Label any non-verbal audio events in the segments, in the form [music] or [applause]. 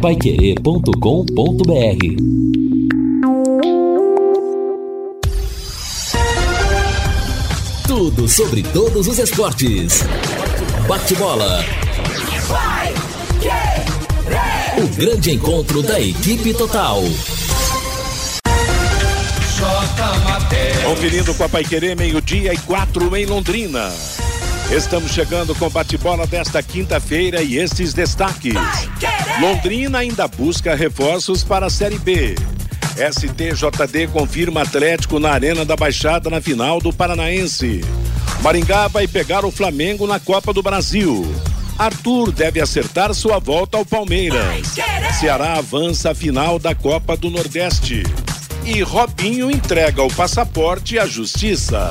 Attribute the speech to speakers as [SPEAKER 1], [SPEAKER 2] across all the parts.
[SPEAKER 1] paiquerê.com.br Tudo sobre todos os esportes. Bate-bola. O grande encontro da equipe total.
[SPEAKER 2] Conferindo com a Paiquerê, meio-dia e quatro em Londrina. Estamos chegando com o bate-bola desta quinta-feira e estes destaques. Londrina ainda busca reforços para a Série B. STJD confirma Atlético na Arena da Baixada na final do Paranaense. Maringá vai pegar o Flamengo na Copa do Brasil. Arthur deve acertar sua volta ao Palmeiras. Ceará avança à final da Copa do Nordeste. E Robinho entrega o passaporte à Justiça.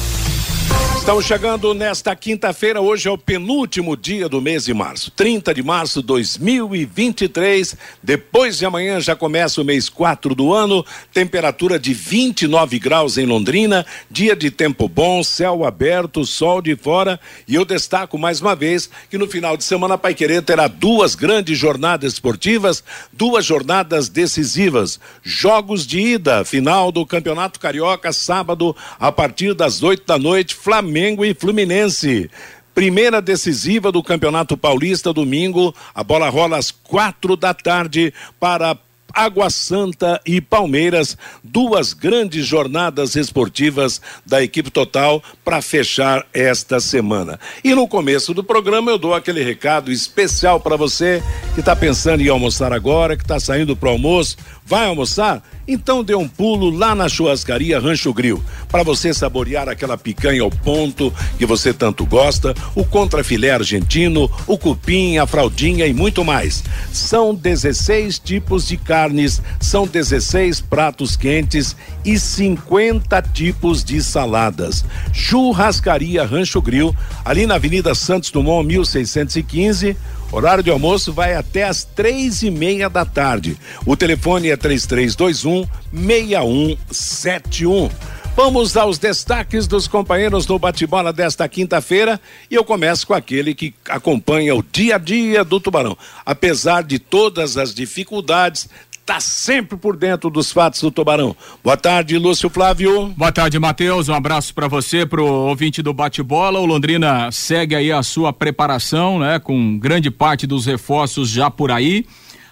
[SPEAKER 2] Estamos chegando nesta quinta-feira, hoje é o penúltimo dia do mês de março, 30 de março de 2023. Depois de amanhã já começa o mês 4 do ano, temperatura de 29 graus em Londrina, dia de tempo bom, céu aberto, sol de fora. E eu destaco mais uma vez que no final de semana Pai Querer terá duas grandes jornadas esportivas, duas jornadas decisivas. Jogos de ida, final do Campeonato Carioca, sábado, a partir das 8 da noite, Flamengo. Flamengo e Fluminense. Primeira decisiva do Campeonato Paulista, domingo. A bola rola às quatro da tarde para Água Santa e Palmeiras, duas grandes jornadas esportivas da equipe total para fechar esta semana. E no começo do programa eu dou aquele recado especial para você que está pensando em almoçar agora, que está saindo para almoço, vai almoçar? Então dê um pulo lá na churrascaria Rancho Grill, para você saborear aquela picanha ao ponto que você tanto gosta, o contrafilé argentino, o cupim, a fraldinha e muito mais. São 16 tipos de carnes, são 16 pratos quentes e 50 tipos de saladas. Churrascaria Rancho Grill, ali na Avenida Santos Dumont, 1615 Horário de almoço vai até às três e meia da tarde. O telefone é três três dois um meia um sete um. Vamos aos destaques dos companheiros no bate-bola desta quinta-feira e eu começo com aquele que acompanha o dia a dia do Tubarão. Apesar de todas as dificuldades, está sempre por dentro dos fatos do Tubarão. Boa tarde, Lúcio Flávio.
[SPEAKER 3] Boa tarde, Matheus. Um abraço para você, pro ouvinte do bate-bola. O Londrina segue aí a sua preparação, né, com grande parte dos reforços já por aí.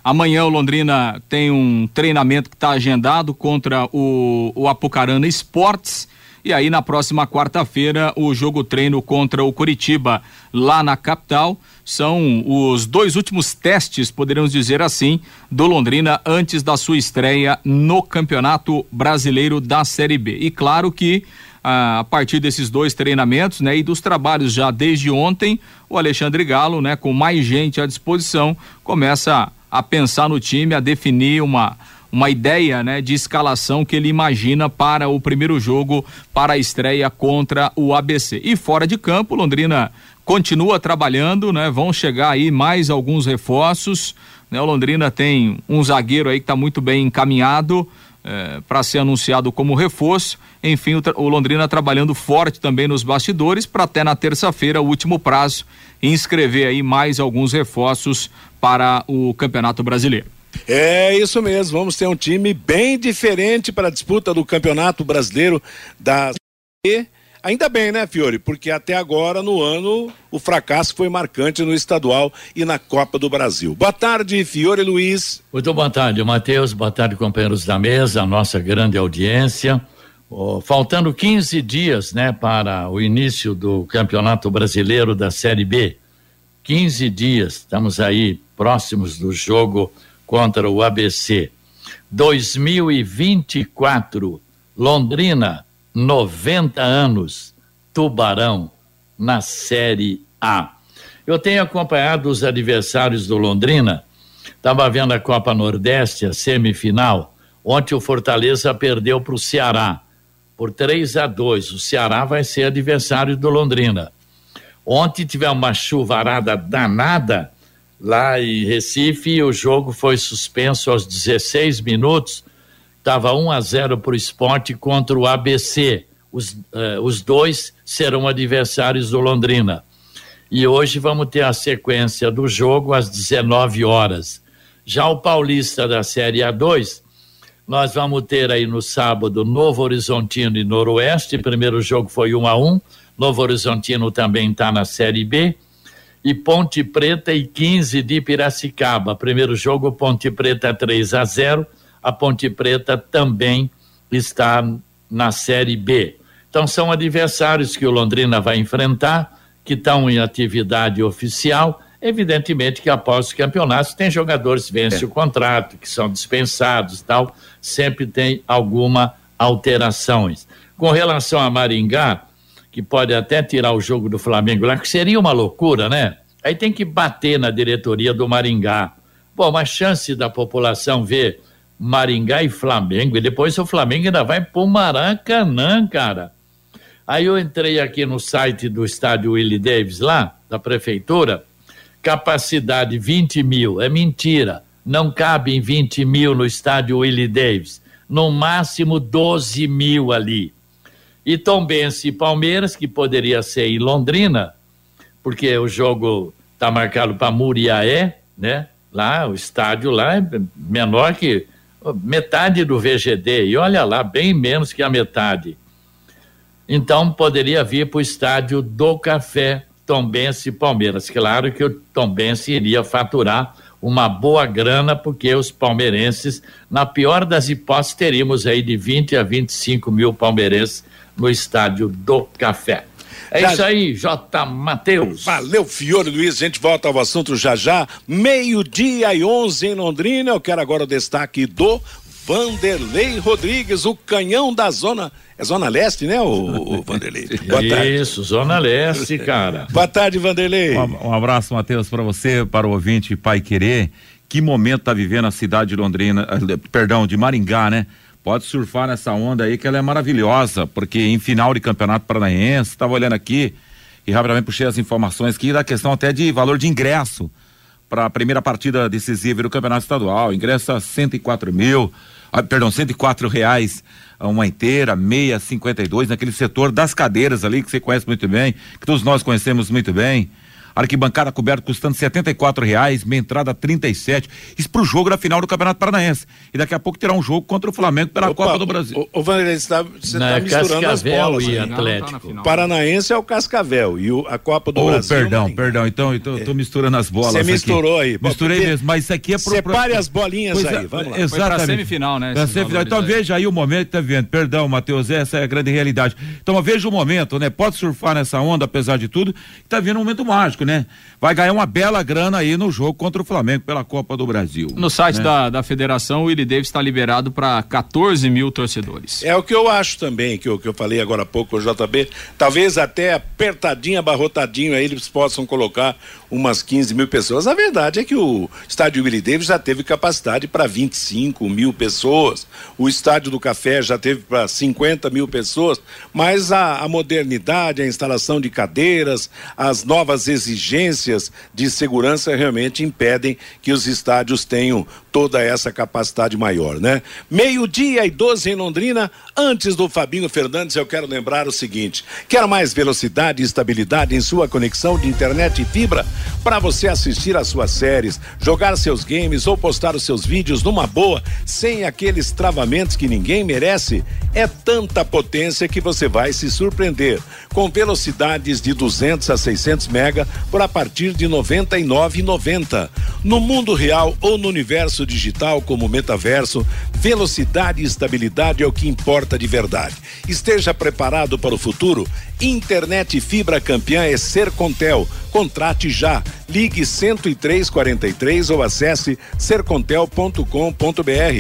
[SPEAKER 3] Amanhã o Londrina tem um treinamento que está agendado contra o, o Apucarana Esportes. E aí na próxima quarta-feira o jogo treino contra o Curitiba lá na capital são os dois últimos testes, poderíamos dizer assim, do Londrina antes da sua estreia no Campeonato Brasileiro da Série B. E claro que a partir desses dois treinamentos, né, e dos trabalhos já desde ontem, o Alexandre Galo, né, com mais gente à disposição, começa a pensar no time, a definir uma uma ideia, né, de escalação que ele imagina para o primeiro jogo, para a estreia contra o ABC. E fora de campo, Londrina continua trabalhando, né? Vão chegar aí mais alguns reforços. Né? O Londrina tem um zagueiro aí que está muito bem encaminhado é, para ser anunciado como reforço. Enfim, o, o, Londrina trabalhando forte também nos bastidores para até na terça-feira, o último prazo, inscrever aí mais alguns reforços para o Campeonato Brasileiro.
[SPEAKER 2] É isso mesmo, vamos ter um time bem diferente para a disputa do Campeonato Brasileiro da Ainda bem, né, Fiore? Porque até agora, no ano, o fracasso foi marcante no estadual e na Copa do Brasil. Boa tarde, Fiore Luiz.
[SPEAKER 4] Muito boa tarde, Matheus. Boa tarde, companheiros da mesa, nossa grande audiência. Oh, faltando 15 dias, né, para o início do Campeonato Brasileiro da Série B. 15 dias, estamos aí próximos do jogo contra o ABC. 2024, Londrina 90 anos, Tubarão, na Série A. Eu tenho acompanhado os adversários do Londrina, estava vendo a Copa Nordeste, a semifinal. Ontem o Fortaleza perdeu para o Ceará por 3 a 2. O Ceará vai ser adversário do Londrina. Ontem tivemos uma chuvarada danada lá em Recife, o jogo foi suspenso aos 16 minutos. Estava 1 a 0 para o esporte contra o ABC. Os, uh, os dois serão adversários do Londrina. E hoje vamos ter a sequência do jogo às 19 horas. Já o Paulista da Série A2, nós vamos ter aí no sábado Novo Horizontino e Noroeste. Primeiro jogo foi 1 a 1 Novo Horizontino também está na Série B e Ponte Preta e 15 de Piracicaba. Primeiro jogo, Ponte Preta 3 a 0. A Ponte Preta também está na Série B. Então são adversários que o Londrina vai enfrentar, que estão em atividade oficial. Evidentemente que após o campeonato tem jogadores que vencem é. o contrato, que são dispensados tal, sempre tem alguma alterações. Com relação a Maringá, que pode até tirar o jogo do Flamengo lá, que seria uma loucura, né? Aí tem que bater na diretoria do Maringá. Pô, uma chance da população ver Maringá e Flamengo, e depois o Flamengo ainda vai pro Maracanã, cara. Aí eu entrei aqui no site do estádio Willie Davis lá, da prefeitura, capacidade 20 mil, é mentira, não cabe em 20 mil no estádio Willie Davis, no máximo 12 mil ali. E Tombense e Palmeiras, que poderia ser em Londrina, porque o jogo está marcado para Muriaé, né? Lá, o estádio lá é menor que metade do VGD, e olha lá, bem menos que a metade. Então, poderia vir para o estádio do Café, Tombense Palmeiras. Claro que o Tombense iria faturar uma boa grana, porque os palmeirenses, na pior das hipóteses, teríamos aí de 20 a 25 mil palmeirenses no estádio do Café. É já... isso aí, J. Matheus.
[SPEAKER 2] Valeu, Fiore Luiz. A gente volta ao assunto já já. Meio-dia e 11 em Londrina. Eu quero agora o destaque do Vanderlei Rodrigues, o canhão da zona. É Zona Leste, né, o, o Vanderlei? [laughs]
[SPEAKER 4] Boa tarde. Isso, Zona Leste, cara.
[SPEAKER 2] Boa tarde, Vanderlei.
[SPEAKER 5] Um, um abraço, Matheus, para você, para o ouvinte Pai Querer. Que momento tá vivendo a cidade de Londrina, eh, perdão, de Maringá, né? Pode surfar nessa onda aí que ela é maravilhosa, porque em final de campeonato paranaense, estava olhando aqui e rapidamente puxei as informações aqui da questão até de valor de ingresso para a primeira partida decisiva do campeonato estadual, ingresso a 104 mil, ah, perdão, 104 reais uma inteira, meia, 52 naquele setor das cadeiras ali que você conhece muito bem, que todos nós conhecemos muito bem arquibancada coberta custando e reais, meia entrada trinta e sete. Isso pro jogo da final do Campeonato Paranaense. E daqui a pouco terá um jogo contra o Flamengo pela Opa, Copa do Brasil.
[SPEAKER 2] O, o Vanderlei, você está tá é misturando as bolas.
[SPEAKER 4] E Atlético.
[SPEAKER 2] o Paranaense é o Cascavel e o, a Copa do oh, Brasil.
[SPEAKER 5] Perdão, perdão. Então, então é. tô misturando as bolas. Você
[SPEAKER 2] misturou aí.
[SPEAKER 5] Misturei mesmo, mas isso aqui é pro.
[SPEAKER 2] Separe as bolinhas pois aí, é, vamos lá.
[SPEAKER 5] Exatamente. Foi
[SPEAKER 3] semifinal, né?
[SPEAKER 5] semifinal. Então veja aí o momento, tá vendo? Perdão, Matheus, essa é a grande realidade. Então veja o momento, né? Pode surfar nessa onda, apesar de tudo, que tá vindo um momento mágico, né? Vai ganhar uma bela grana aí no jogo contra o Flamengo pela Copa do Brasil.
[SPEAKER 3] No site né? da, da federação, o Willi Davis está liberado para 14 mil torcedores.
[SPEAKER 2] É o que eu acho também, que eu, que eu falei agora há pouco, o JB. Talvez até apertadinho, abarrotadinho aí eles possam colocar umas 15 mil pessoas. A verdade é que o estádio Willi Davis já teve capacidade para 25 mil pessoas, o estádio do Café já teve para 50 mil pessoas, mas a, a modernidade, a instalação de cadeiras, as novas exigências de segurança realmente impedem que os estádios tenham toda essa capacidade maior, né? Meio-dia e 12 em Londrina, antes do Fabinho Fernandes, eu quero lembrar o seguinte: quer mais velocidade e estabilidade em sua conexão de internet e fibra para você assistir às suas séries, jogar seus games ou postar os seus vídeos numa boa, sem aqueles travamentos que ninguém merece? É tanta potência que você vai se surpreender. Com velocidades de 200 a 600 mega por a partir de 99,90. No mundo real ou no universo digital como metaverso, velocidade e estabilidade é o que importa de verdade. Esteja preparado para o futuro. Internet fibra campeã é Sercontel. Contrate já. Ligue 10343 ou acesse sercontel.com.br.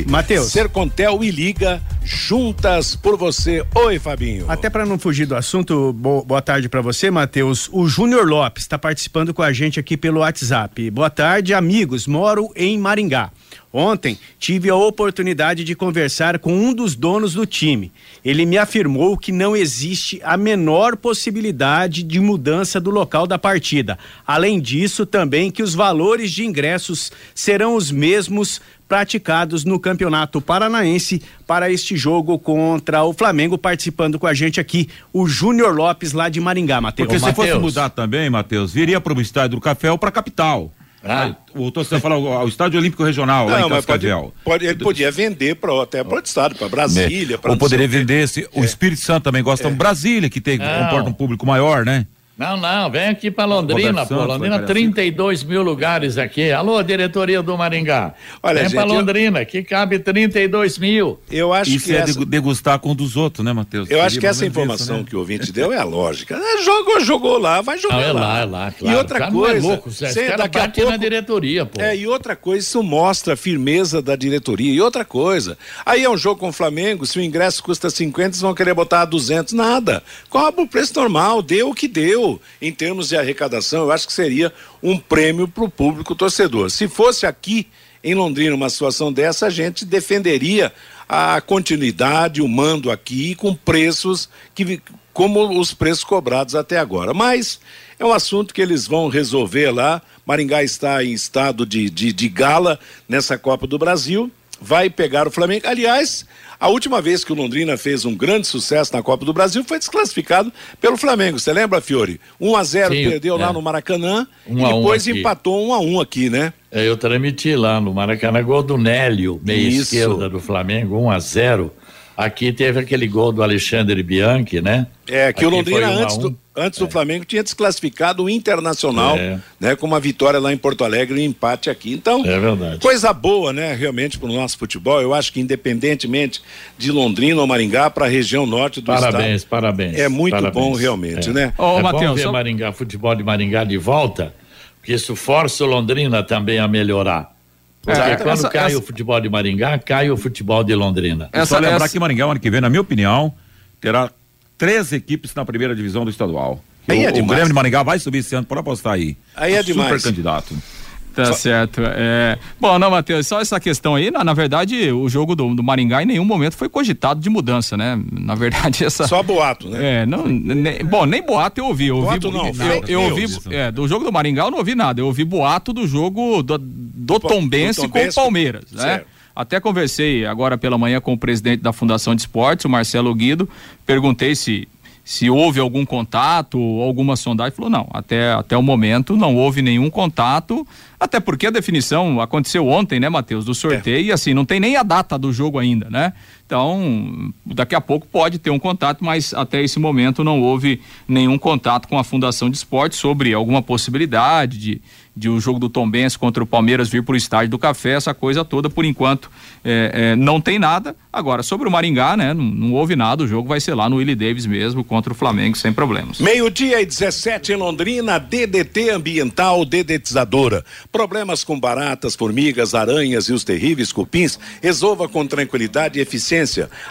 [SPEAKER 3] Matheus.
[SPEAKER 2] Sercontel e liga juntas por você. Oi, Fabinho.
[SPEAKER 6] Até para não fugir do assunto, bo boa tarde para você, Matheus. O Júnior Lopes está participando com a gente aqui pelo WhatsApp. Boa tarde, amigos. Moro em Maringá. Ontem tive a oportunidade de conversar com um dos donos do time. Ele me afirmou que não existe a menor possibilidade de mudança do local da partida. Além disso, também que os valores de ingressos serão os mesmos praticados no Campeonato Paranaense para este jogo contra o Flamengo. Participando com a gente aqui, o Júnior Lopes, lá de Maringá, Matheus.
[SPEAKER 5] Porque se
[SPEAKER 6] Mateus.
[SPEAKER 5] fosse mudar também, Matheus, viria para o estádio do Café ou para a capital. Ah. O torcedor fala o Estádio Olímpico Regional,
[SPEAKER 2] Não,
[SPEAKER 5] lá em
[SPEAKER 2] mas pode, pode, ele podia vender pra, até para outro estado, para Brasília. pra
[SPEAKER 5] Ou
[SPEAKER 2] não
[SPEAKER 5] poderia
[SPEAKER 2] o
[SPEAKER 5] vender esse. O Espírito Santo também gosta de Brasília, que tem, comporta um público maior, né?
[SPEAKER 4] Não, não, vem aqui para Londrina, pô. Londrina,
[SPEAKER 5] vai,
[SPEAKER 4] 32 mil lugares aqui. Alô, diretoria do Maringá.
[SPEAKER 2] Olha,
[SPEAKER 4] vem
[SPEAKER 2] gente,
[SPEAKER 4] para
[SPEAKER 2] eu-
[SPEAKER 4] Londrina, que cabe 32 mil.
[SPEAKER 2] Eu acho
[SPEAKER 5] Isso
[SPEAKER 2] que
[SPEAKER 5] é
[SPEAKER 2] essa,
[SPEAKER 5] degu- degustar com um dos outros, né, Matheus?
[SPEAKER 2] eu acho que essa informação
[SPEAKER 5] isso, né?
[SPEAKER 2] que o ouvinte deu é a lógica. É, Jogou, jogou lá, vai jogar
[SPEAKER 4] Não, é
[SPEAKER 2] lá.
[SPEAKER 4] lá, é lá, claro.
[SPEAKER 2] E outra
[SPEAKER 4] O cara não
[SPEAKER 2] coisa,
[SPEAKER 4] é louco, Zé.
[SPEAKER 2] cê
[SPEAKER 4] Esse cara
[SPEAKER 2] daqui a
[SPEAKER 4] bate
[SPEAKER 2] pouco-
[SPEAKER 4] na diretoria, pô.
[SPEAKER 2] É, e outra coisa, isso mostra a firmeza da diretoria. E outra coisa, aí é um jogo com o Flamengo, se o ingresso custa 50, eles vão querer botar 200, nada. Cobra o preço normal, deu o que deu. Em termos de arrecadação, eu acho que seria um prêmio para o público torcedor. Se fosse aqui em Londrina uma situação dessa, a gente defenderia a continuidade, o mando aqui com preços que como os preços cobrados até agora. Mas é um assunto que eles vão resolver lá. Maringá está em estado de, de, de gala nessa Copa do Brasil. Vai pegar o Flamengo. Aliás, a última vez que o Londrina fez um grande sucesso na Copa do Brasil foi desclassificado pelo Flamengo. Você lembra, Fiore? 1 a 0
[SPEAKER 4] Sim,
[SPEAKER 2] perdeu lá
[SPEAKER 4] é.
[SPEAKER 2] no Maracanã
[SPEAKER 4] Um
[SPEAKER 2] e
[SPEAKER 4] um
[SPEAKER 2] depois
[SPEAKER 4] aqui.
[SPEAKER 2] empatou 1 a 1 aqui, né?
[SPEAKER 4] É, Eu transmiti lá no Maracanã, gol do Nélio, meia
[SPEAKER 2] Isso.
[SPEAKER 4] esquerda do Flamengo, 1 a 0 Aqui teve aquele gol do Alexandre Bianchi, né?
[SPEAKER 2] É, que o
[SPEAKER 4] Aqui
[SPEAKER 2] Londrina,
[SPEAKER 4] foi um a
[SPEAKER 2] antes,
[SPEAKER 4] um.
[SPEAKER 2] do, antes do Flamengo, tinha desclassificado o Internacional,
[SPEAKER 4] É.
[SPEAKER 2] né? Com uma vitória lá em Porto Alegre e um empate aqui. Então,
[SPEAKER 4] É verdade.
[SPEAKER 2] coisa boa, né? Realmente, para o nosso futebol. Eu acho que, independentemente de Londrina ou Maringá, para a região norte do
[SPEAKER 4] Parabéns,
[SPEAKER 2] estado.
[SPEAKER 4] parabéns.
[SPEAKER 2] É muito
[SPEAKER 4] parabéns.
[SPEAKER 2] bom, realmente,
[SPEAKER 4] É.
[SPEAKER 2] né?
[SPEAKER 3] Ô,
[SPEAKER 4] é
[SPEAKER 3] Matheus,
[SPEAKER 4] bom ver
[SPEAKER 3] só-
[SPEAKER 4] Maringá, futebol de Maringá de volta, porque isso força o Londrina também a melhorar. Porque
[SPEAKER 3] É,
[SPEAKER 4] quando
[SPEAKER 3] essa-
[SPEAKER 4] cai
[SPEAKER 3] essa-
[SPEAKER 4] o futebol de Maringá, cai o futebol de Londrina.
[SPEAKER 5] É só
[SPEAKER 3] Essa-
[SPEAKER 5] lembrar
[SPEAKER 3] essa-
[SPEAKER 5] que Maringá, ano que vem, na minha opinião, terá três equipes na primeira divisão do estadual.
[SPEAKER 2] Aí
[SPEAKER 5] o,
[SPEAKER 2] é
[SPEAKER 5] o
[SPEAKER 2] demais.
[SPEAKER 5] Grêmio de Maringá vai subir esse ano, pode apostar aí.
[SPEAKER 2] Aí é
[SPEAKER 5] Super
[SPEAKER 2] demais.
[SPEAKER 5] candidato.
[SPEAKER 3] Tá certo. É... Bom, não, Matheus, só essa questão aí, na, na verdade, o jogo do, do Maringá em nenhum momento foi cogitado de mudança, né? Na verdade, [laughs] essa.
[SPEAKER 2] Só boato, né?
[SPEAKER 3] É, não, ne- bom, nem boato eu ouvi. Eu ouvi
[SPEAKER 2] Boato não,
[SPEAKER 3] eu,
[SPEAKER 2] fake
[SPEAKER 3] eu ouvi, é, do jogo do Maringá eu não ouvi nada. Eu ouvi boato do jogo do, do Tombense
[SPEAKER 2] do
[SPEAKER 3] com o Palmeiras, né?
[SPEAKER 2] certo.
[SPEAKER 3] Até conversei agora pela manhã com o presidente da Fundação de Esportes, o Marcelo Guido. Perguntei se se houve algum contato ou alguma sondagem. Falou, não, até, até o momento não houve nenhum contato, até porque a definição aconteceu ontem, né, Matheus, do sorteio, e assim, não tem nem a data do jogo ainda, né? Então, daqui a pouco pode ter um contato, mas até esse momento não houve nenhum contato com a Fundação de Esportes sobre alguma possibilidade de, de o jogo do Tombense contra o Palmeiras vir para o estádio do Café, essa coisa toda, por enquanto, é, é, não tem nada. Agora, sobre o Maringá, né, não, não houve nada, o jogo vai ser lá no Willie Davis mesmo, contra o Flamengo, sem problemas.
[SPEAKER 2] Meio-dia e 17 em Londrina, DDT Ambiental Dedetizadora. Problemas com baratas, formigas, aranhas e os terríveis cupins, resolva com tranquilidade e eficiência.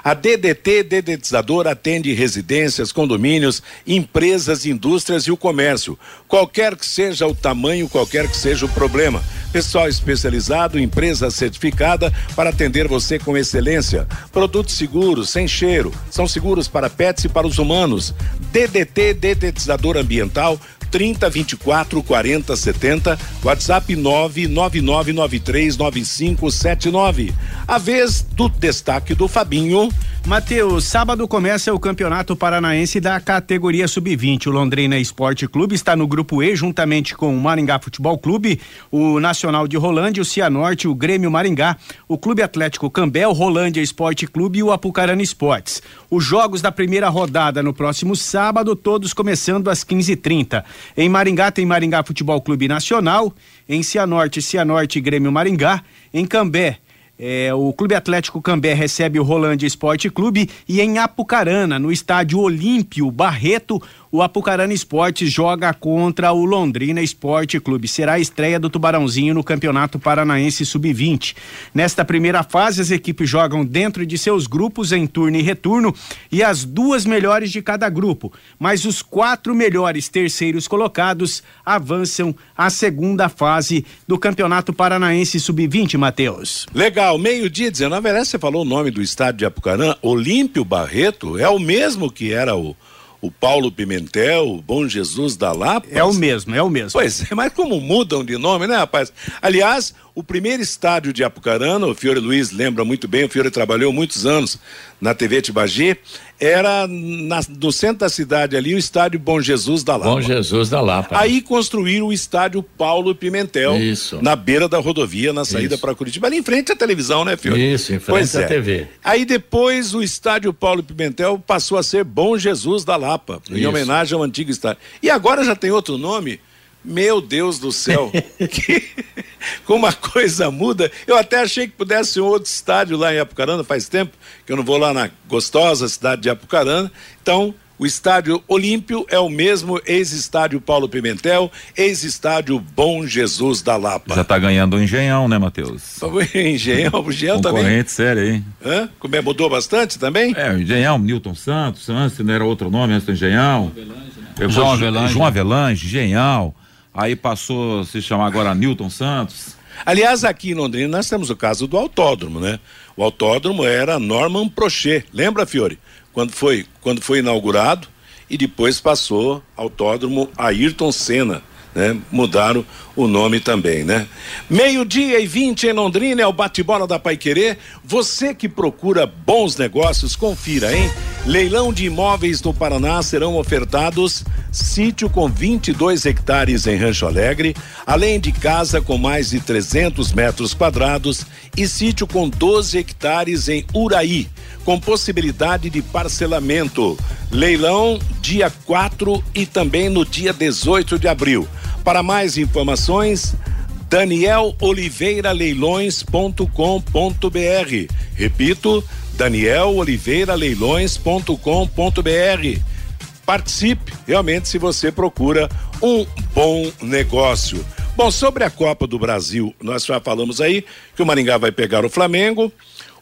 [SPEAKER 2] A DDT Dedetizadora atende residências, condomínios, empresas, indústrias e o comércio. Qualquer que seja o tamanho, qualquer que seja o problema. Pessoal especializado, empresa certificada para atender você com excelência. Produtos seguros, sem cheiro. São seguros para pets e para os humanos. DDT Dedetizador Ambiental 30 24 40 70, WhatsApp 999939579. A vez do destaque do Fabinho.
[SPEAKER 6] Matheus, sábado começa o Campeonato Paranaense da categoria Sub-20. O Londrina Esporte Clube está no grupo E, juntamente com o Maringá Futebol Clube, o Nacional de Rolândia, o Cianorte, o Grêmio Maringá, o Clube Atlético Cambel, Rolândia Esporte Clube e o Apucarana Esportes. Os jogos da primeira rodada no próximo sábado, todos começando às 15h30. Em Maringá tem Maringá Futebol Clube Nacional, em Cianorte, Cianorte Grêmio Maringá, em Cambé. É, o Clube Atlético Cambé recebe o Rolândia Esporte Clube e em Apucarana, no estádio Olímpio Barreto, o Apucarana Esporte joga contra o Londrina Esporte Clube. Será a estreia do Tubarãozinho no Campeonato Paranaense Sub-20. Nesta primeira fase, as equipes jogam dentro de seus grupos em turno e retorno e as duas melhores de cada grupo. Mas os quatro melhores terceiros colocados avançam à segunda fase do Campeonato Paranaense Sub-20, Matheus.
[SPEAKER 2] Legal, meio-dia 19. Aliás, você falou o nome do estádio de Apucarana, Olímpio Barreto, é o mesmo que era o o Paulo Pimentel, o Bom Jesus da Lapa.
[SPEAKER 6] É o mesmo, é o mesmo.
[SPEAKER 2] Pois é, mas como mudam de nome, né, rapaz? Aliás, o primeiro estádio de Apucarana, o Fiore Luiz lembra muito bem, o Fiore trabalhou muitos anos na TV Tibagi, era na, no centro da cidade ali, o estádio Bom Jesus da Lapa.
[SPEAKER 4] Bom Jesus da Lapa.
[SPEAKER 2] Aí construíram o estádio Paulo Pimentel.
[SPEAKER 4] Isso.
[SPEAKER 2] Na beira da rodovia, na saída para Curitiba, ali em frente à televisão, né, Fiore?
[SPEAKER 4] Isso, em frente
[SPEAKER 2] pois
[SPEAKER 4] à
[SPEAKER 2] é.
[SPEAKER 4] TV.
[SPEAKER 2] Aí depois o estádio Paulo Pimentel passou a ser Bom Jesus da Lapa, em
[SPEAKER 4] Isso.
[SPEAKER 2] homenagem ao antigo estádio. E agora já tem outro nome? Meu Deus do céu, [laughs] como a coisa muda. Eu até achei que pudesse ser um outro estádio lá em Apucarana, faz tempo que eu não vou lá na gostosa cidade de Apucarana. Então, o estádio Olímpio é o mesmo ex-estádio Paulo Pimentel, ex-estádio Bom Jesus da Lapa.
[SPEAKER 5] Já tá ganhando o engenhão, né, Matheus? [laughs]
[SPEAKER 2] Engenhão, o Engenhão também.
[SPEAKER 5] Concorrente sério aí.
[SPEAKER 2] Hã? Como é, mudou bastante também?
[SPEAKER 5] É, o engenhão, Newton Santos, antes não era outro nome antes do engenhão. Eu
[SPEAKER 3] João
[SPEAKER 5] vou-
[SPEAKER 3] Avelange.
[SPEAKER 5] João Avelange, engenhão. Aí passou a se chamar agora Newton Santos.
[SPEAKER 2] Aliás, aqui em Londrina nós temos o caso do autódromo, né? O autódromo era Norman Prochet, lembra, Fiore? Quando foi, quando foi inaugurado e depois passou autódromo Ayrton Senna. Né? Mudaram o nome também, né? Meio-dia e 20 em Londrina é o bate-bola da Paiquerê. Você que procura bons negócios, confira, hein? Leilão de imóveis no Paraná serão ofertados sítio com 22 hectares em Rancho Alegre, além de casa com mais de 300 metros quadrados e sítio com 12 hectares em Uraí, com possibilidade de parcelamento. Leilão dia 4 e também no dia 18 de abril. Para mais informações, danieloliveiraleilões.com.br. Repito, danieloliveiraleilões.com.br. Participe, realmente, se você procura um bom negócio. Bom, sobre a Copa do Brasil, nós já falamos aí que o Maringá vai pegar o Flamengo,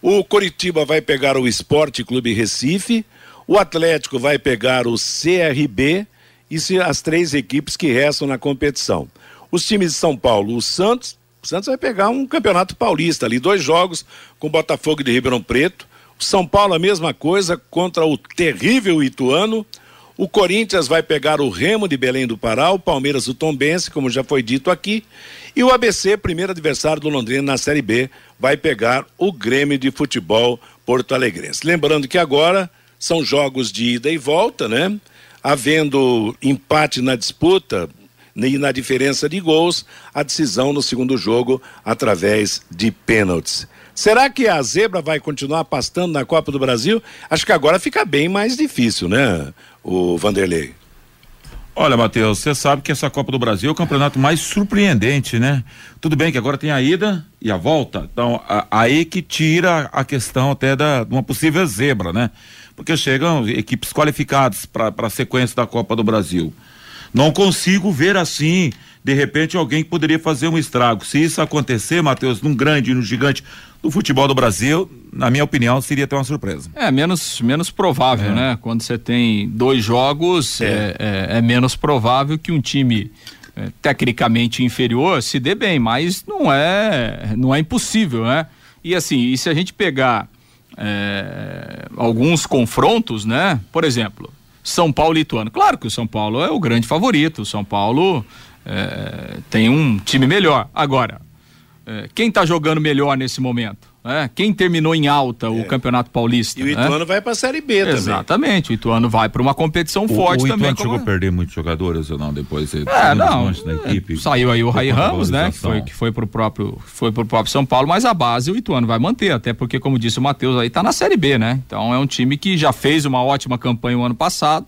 [SPEAKER 2] o Coritiba vai pegar o Esporte Clube Recife, o Atlético vai pegar o CRB e se- as três equipes que restam na competição. Os times de São Paulo, o Santos, o Santos vai pegar um campeonato paulista ali, dois jogos com o Botafogo de Ribeirão Preto. São Paulo a mesma coisa contra o terrível Ituano. O Corinthians vai pegar o Remo de Belém do Pará, o Palmeiras o Tombense, como já foi dito aqui, e o ABC, primeiro adversário do Londrina na Série B, vai pegar o Grêmio de Futebol Porto Alegrense. Lembrando que agora são jogos de ida e volta, né? Havendo empate na disputa e na diferença de gols, a decisão no segundo jogo através de pênaltis. Será que a zebra vai continuar pastando na Copa do Brasil? Acho que agora fica bem mais difícil, né, o Vanderlei?
[SPEAKER 5] Olha, Matheus, você sabe que essa Copa do Brasil é o campeonato mais surpreendente, né? Tudo bem que agora tem a ida e a volta. Então, a- aí que tira a questão até da, de uma possível zebra, né? Porque chegam equipes qualificadas para a sequência da Copa do Brasil. Não consigo ver assim, de repente, alguém poderia fazer um estrago. Se isso acontecer, Matheus, num grande, num gigante do futebol do Brasil, na minha opinião, seria até uma surpresa.
[SPEAKER 3] É menos, menos provável, né? Quando você tem dois jogos, é, é- é menos provável que um time é, tecnicamente inferior se dê bem, mas não é, não é impossível, né? E assim, e se a gente pegar é, alguns confrontos, né? Por exemplo, São Paulo e Ituano. Claro que o São Paulo é o grande favorito, o São Paulo é, tem um time melhor. Agora, é, quem está jogando melhor nesse momento? né? Quem terminou em alta o Campeonato Paulista?
[SPEAKER 2] E o
[SPEAKER 3] né?
[SPEAKER 2] Ituano vai para a Série B também.
[SPEAKER 3] Exatamente, o Ituano vai para uma competição
[SPEAKER 5] O,
[SPEAKER 3] forte
[SPEAKER 5] o
[SPEAKER 3] também.
[SPEAKER 5] Ituano
[SPEAKER 3] como-
[SPEAKER 5] chegou a perder muitos jogadores ou não depois? Ele
[SPEAKER 3] É, não.
[SPEAKER 5] longe da equipe.
[SPEAKER 3] é, Saiu aí o
[SPEAKER 5] com
[SPEAKER 3] Ramos, né? Que foi, que foi pro próprio, foi pro próprio São Paulo, mas a base o Ituano vai manter, até porque, como disse o Matheus, aí tá na Série B, né? Então é um time que já fez uma ótima campanha o ano passado,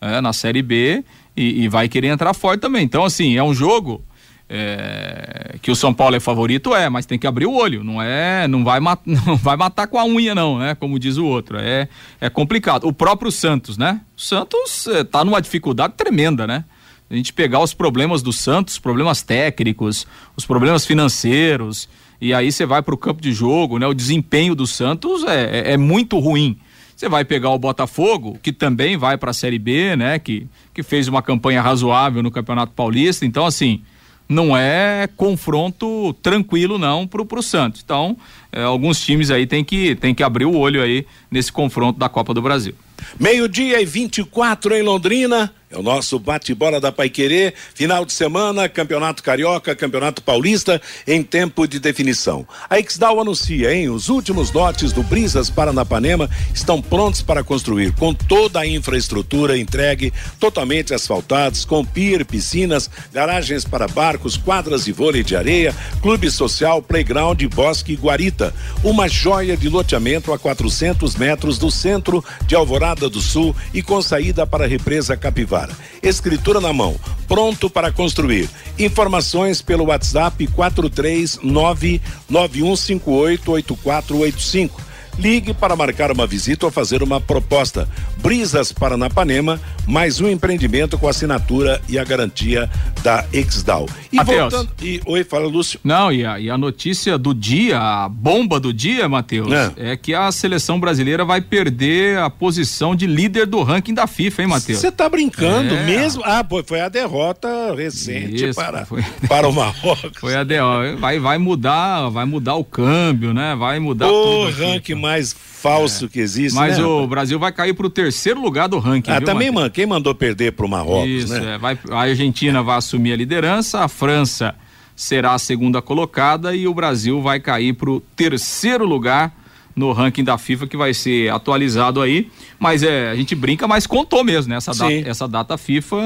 [SPEAKER 3] é, na Série B, e, e vai querer entrar forte também. Então, assim, é um jogo é, que o São Paulo é favorito, é, mas tem que abrir o olho, não é, não vai, mat, [laughs] não vai matar com a unha não, né? Como diz o outro, é, é complicado. O próprio Santos, né? O Santos está é, numa dificuldade tremenda, né? A gente pegar os problemas do Santos, problemas técnicos, os problemas financeiros, e aí você vai para o campo de jogo, né? O desempenho do Santos é, é, é muito ruim. Você vai pegar o Botafogo, que também vai para a Série B, né? Que, que fez uma campanha razoável no Campeonato Paulista. Então, assim, não é confronto tranquilo não pro, pro Santos. Então, é, alguns times aí tem que, tem que abrir o olho aí nesse confronto da Copa do Brasil.
[SPEAKER 2] Meio-dia e 24 em Londrina. É o nosso bate-bola da Paiquerê, final de semana, Campeonato Carioca, Campeonato Paulista, em tempo de definição. A Exdal anuncia, hein? Os últimos lotes do Brisas Paranapanema estão prontos para construir, com toda a infraestrutura entregue, totalmente asfaltados, com pier, piscinas, garagens para barcos, quadras de vôlei de areia, clube social, playground, bosque e guarita. Uma joia de loteamento a 400 metros do centro de Alvorada do Sul e com saída para a represa Capivara. Escritura na mão, pronto para construir. Informações pelo WhatsApp 439 9158 8485 Ligue para marcar uma visita ou fazer uma proposta. Brisas Paranapanema, mais um empreendimento com assinatura e a garantia da Exdal.
[SPEAKER 3] E Mateus. voltando. E, oi, fala, Lúcio. Não, e a, e a notícia do dia, a bomba do dia, Matheus, é. é. que a seleção brasileira vai perder a posição de líder do ranking da FIFA, hein, Matheus?
[SPEAKER 2] Você tá brincando é. mesmo? Ah, foi a derrota recente Isso, para, foi... [laughs] para o Marrocos.
[SPEAKER 3] Foi a derrota. Vai, vai mudar, vai mudar o câmbio, né? Vai mudar o
[SPEAKER 2] ranking mais falso é. que existe.
[SPEAKER 3] Mas né, o Brasil vai cair para o terceiro lugar do ranking.
[SPEAKER 2] Ah, viu, também, mano. Quem mandou perder para o Marrocos, Isso, né?
[SPEAKER 3] É, vai, a Argentina vai assumir a liderança, a França será a segunda colocada e o Brasil vai cair para o terceiro lugar no ranking da FIFA que vai ser atualizado aí, mas é, a gente brinca, mas contou mesmo, né? Essa, data, essa data FIFA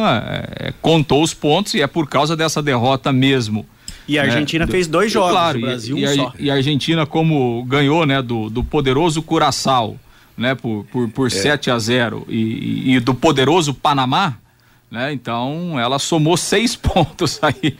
[SPEAKER 3] é, contou os pontos e é por causa dessa derrota mesmo
[SPEAKER 6] e a Argentina né? fez dois jogos, claro, o Brasil
[SPEAKER 3] e,
[SPEAKER 6] um
[SPEAKER 3] e
[SPEAKER 6] só.
[SPEAKER 3] E a Argentina, como ganhou, né, do, do poderoso Curaçao, né, por, por, por é. 7 a 0 e, e do poderoso Panamá, né? Então ela somou seis [laughs] pontos aí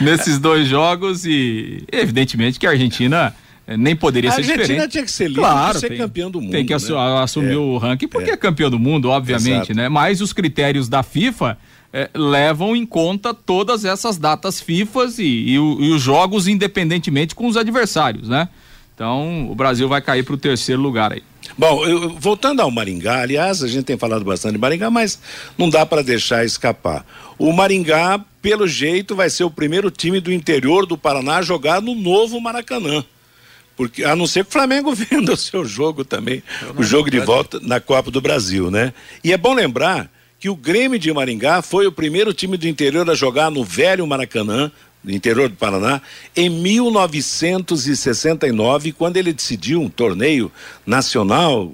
[SPEAKER 3] nesses dois jogos e evidentemente que a Argentina eh, nem poderia a ser diferente. A Argentina
[SPEAKER 2] tinha que ser livre claro, ser tem, campeão do mundo.
[SPEAKER 3] Tem que
[SPEAKER 2] né?
[SPEAKER 3] assumir é. o ranking porque é. é. campeão do mundo, obviamente, Exato. né? Mas os critérios da FIFA é, levam em conta todas essas datas FIFAs e, e, e, os jogos independentemente com os adversários, né? Então o Brasil vai cair para o terceiro lugar aí.
[SPEAKER 2] Bom, eu, voltando ao Maringá, aliás, a gente tem falado bastante de Maringá, mas não dá para deixar escapar. O Maringá, pelo jeito, vai ser o primeiro time do interior do Paraná a jogar no novo Maracanã. Porque, a não ser que o Flamengo [laughs] venda o seu jogo também, o jogo de volta na Copa do Brasil, né? E é bom lembrar que o Grêmio de Maringá foi o primeiro time do interior a jogar no velho Maracanã, no interior do Paraná, em 1969, quando ele decidiu um torneio nacional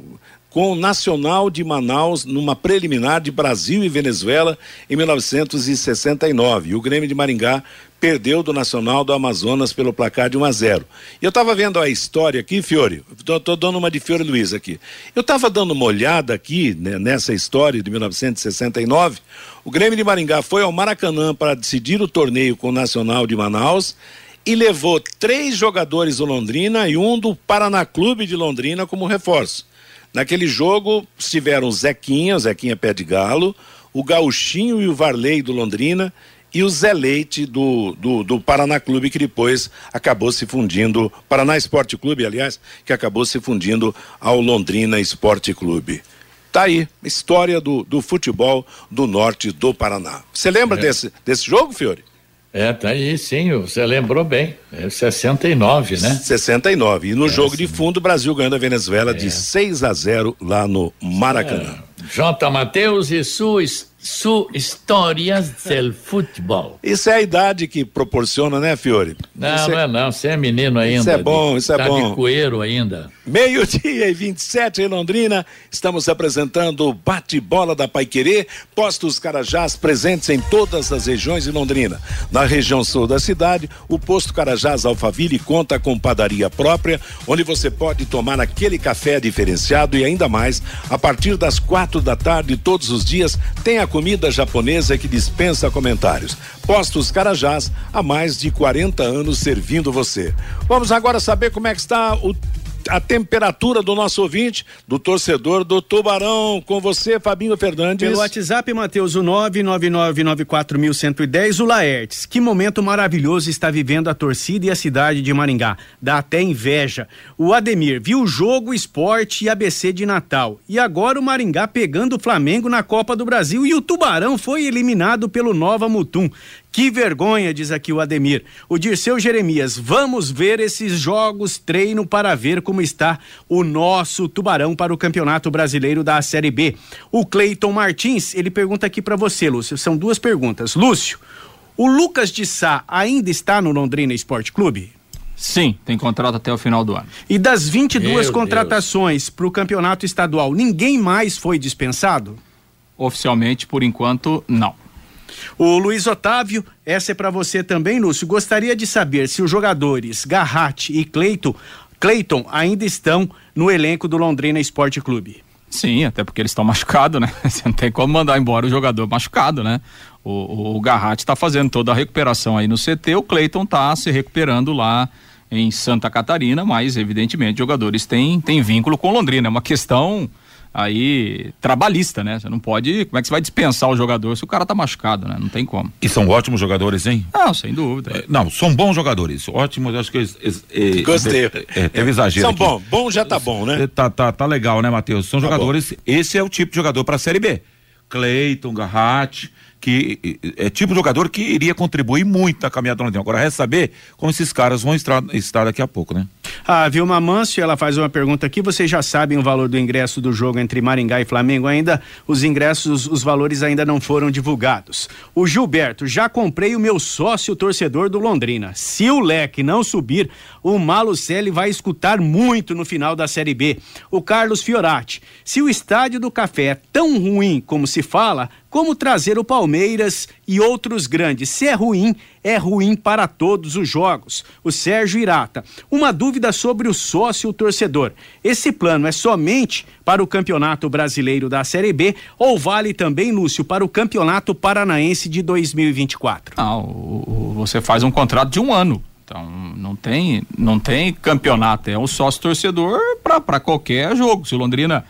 [SPEAKER 2] com o Nacional de Manaus numa preliminar de Brasil e Venezuela em 1969. E o Grêmio de Maringá perdeu do Nacional do Amazonas pelo placar de 1 a 0. E eu estava vendo a história aqui, Fiore, estou dando uma de Fiore Luiz aqui. Eu estava dando uma olhada aqui né, nessa história de 1969. O Grêmio de Maringá foi ao Maracanã para decidir o torneio com o Nacional de Manaus e levou três jogadores do Londrina e um do Paraná Clube de Londrina como reforço. Naquele jogo estiveram o Zequinha, o Zequinha Pé de Galo, o Gauchinho e o Varley do Londrina e o Zé Leite do, do, do, Paraná Clube, que depois acabou se fundindo, Paraná Esporte Clube, aliás, que acabou se fundindo ao Londrina Esporte Clube. Tá aí, história do, do futebol do norte do Paraná. Você lembra é. desse, desse jogo, Fiore?
[SPEAKER 4] É, tá aí, sim, você lembrou bem. É 69, né?
[SPEAKER 2] 69. E no é, jogo sim. de fundo, o Brasil ganhando a Venezuela é. de 6 a 0 lá no Maracanã.
[SPEAKER 4] É. J. Matheus e Sus su histórias del futebol.
[SPEAKER 2] Isso é a idade que proporciona, né, Fiore?
[SPEAKER 4] Não, isso não é, é não, você é menino ainda.
[SPEAKER 2] Isso é bom, isso é
[SPEAKER 4] tá
[SPEAKER 2] bom.
[SPEAKER 4] de coeiro ainda.
[SPEAKER 2] Meio-dia e 27 em Londrina, estamos apresentando o bate-bola da Paiquerê, postos Carajás presentes em todas as regiões de Londrina. Na região sul da cidade, o posto Carajás Alphaville conta com padaria própria, onde você pode tomar aquele café diferenciado e ainda mais a partir das quatro da tarde todos os dias tem a comida japonesa que dispensa comentários. Postos Carajás há mais de 40 anos servindo você. Vamos agora saber como é que está o a temperatura do nosso ouvinte, do torcedor do Tubarão. Com você, Fabinho Fernandes.
[SPEAKER 6] Pelo WhatsApp, Matheus, o 99994110, o Laertes. Que momento maravilhoso está vivendo a torcida e a cidade de Maringá. Dá até inveja. O Ademir, viu o jogo, esporte e ABC de Natal. E agora o Maringá pegando o Flamengo na Copa do Brasil e o Tubarão foi eliminado pelo Nova Mutum. Que vergonha, diz aqui o Ademir. O Dirceu Jeremias, vamos ver esses jogos treino para ver como está o nosso Tubarão para o Campeonato Brasileiro da Série B. O Cleiton Martins, ele pergunta aqui para você, Lúcio. São duas perguntas. Lúcio, o Lucas de Sá ainda está no Londrina Esporte Clube?
[SPEAKER 3] Sim, tem contrato até o final do ano.
[SPEAKER 6] E das 22 Meu contratações para o campeonato estadual, ninguém mais foi dispensado?
[SPEAKER 3] Oficialmente, por enquanto, não.
[SPEAKER 6] O Luiz Otávio, essa é para você também, Lúcio. Gostaria de saber se os jogadores Garratti e Cleiton, ainda estão no elenco do Londrina Esporte Clube.
[SPEAKER 3] Sim, até porque eles estão machucados, né? Você [laughs] não tem como mandar embora o jogador machucado, né? O, o, o Garratti está fazendo toda a recuperação aí no CT, o Cleiton está se recuperando lá em Santa Catarina, mas evidentemente jogadores têm, têm vínculo com Londrina. É uma questão aí trabalhista, né? Você não pode. Como é que você vai dispensar o jogador se o cara tá machucado, né? Não tem como.
[SPEAKER 5] E são ótimos jogadores, hein?
[SPEAKER 3] Não, sem dúvida.
[SPEAKER 5] É, não, são bons jogadores. Ótimos, acho que.
[SPEAKER 2] É, Gostei.
[SPEAKER 5] É, teve exagero.
[SPEAKER 2] São bons. Bom já tá bom, né?
[SPEAKER 5] Tá, tá, tá legal, né, Matheus? São tá jogadores. Bom. Esse é o tipo de jogador para a Série B. Cleiton, Garratti que é tipo de jogador que iria contribuir muito na caminhada do Londrina. Agora, resta saber como esses caras vão estar, estar daqui a pouco, né?
[SPEAKER 6] A Vilma Mâncio, ela faz uma pergunta aqui. Vocês já sabem o valor do ingresso do jogo entre Maringá e Flamengo ainda? Os ingressos, os valores ainda não foram divulgados. O Gilberto, já comprei o meu sócio torcedor do Londrina. Se o leque não subir, o Malucelli vai escutar muito no final da Série B. O Carlos Fiorati, se o estádio do Café é tão ruim como se fala, como trazer o Palmeiras e outros grandes. Se é ruim, é ruim para todos os jogos. O Sérgio Irata. Uma dúvida sobre o sócio torcedor. Esse plano é somente para o Campeonato Brasileiro da Série B ou vale também, Lúcio, para o Campeonato Paranaense de 2024?
[SPEAKER 3] Não, você faz um contrato de um ano. Então, não tem, não tem campeonato, é um sócio torcedor para qualquer jogo. Se o Londrina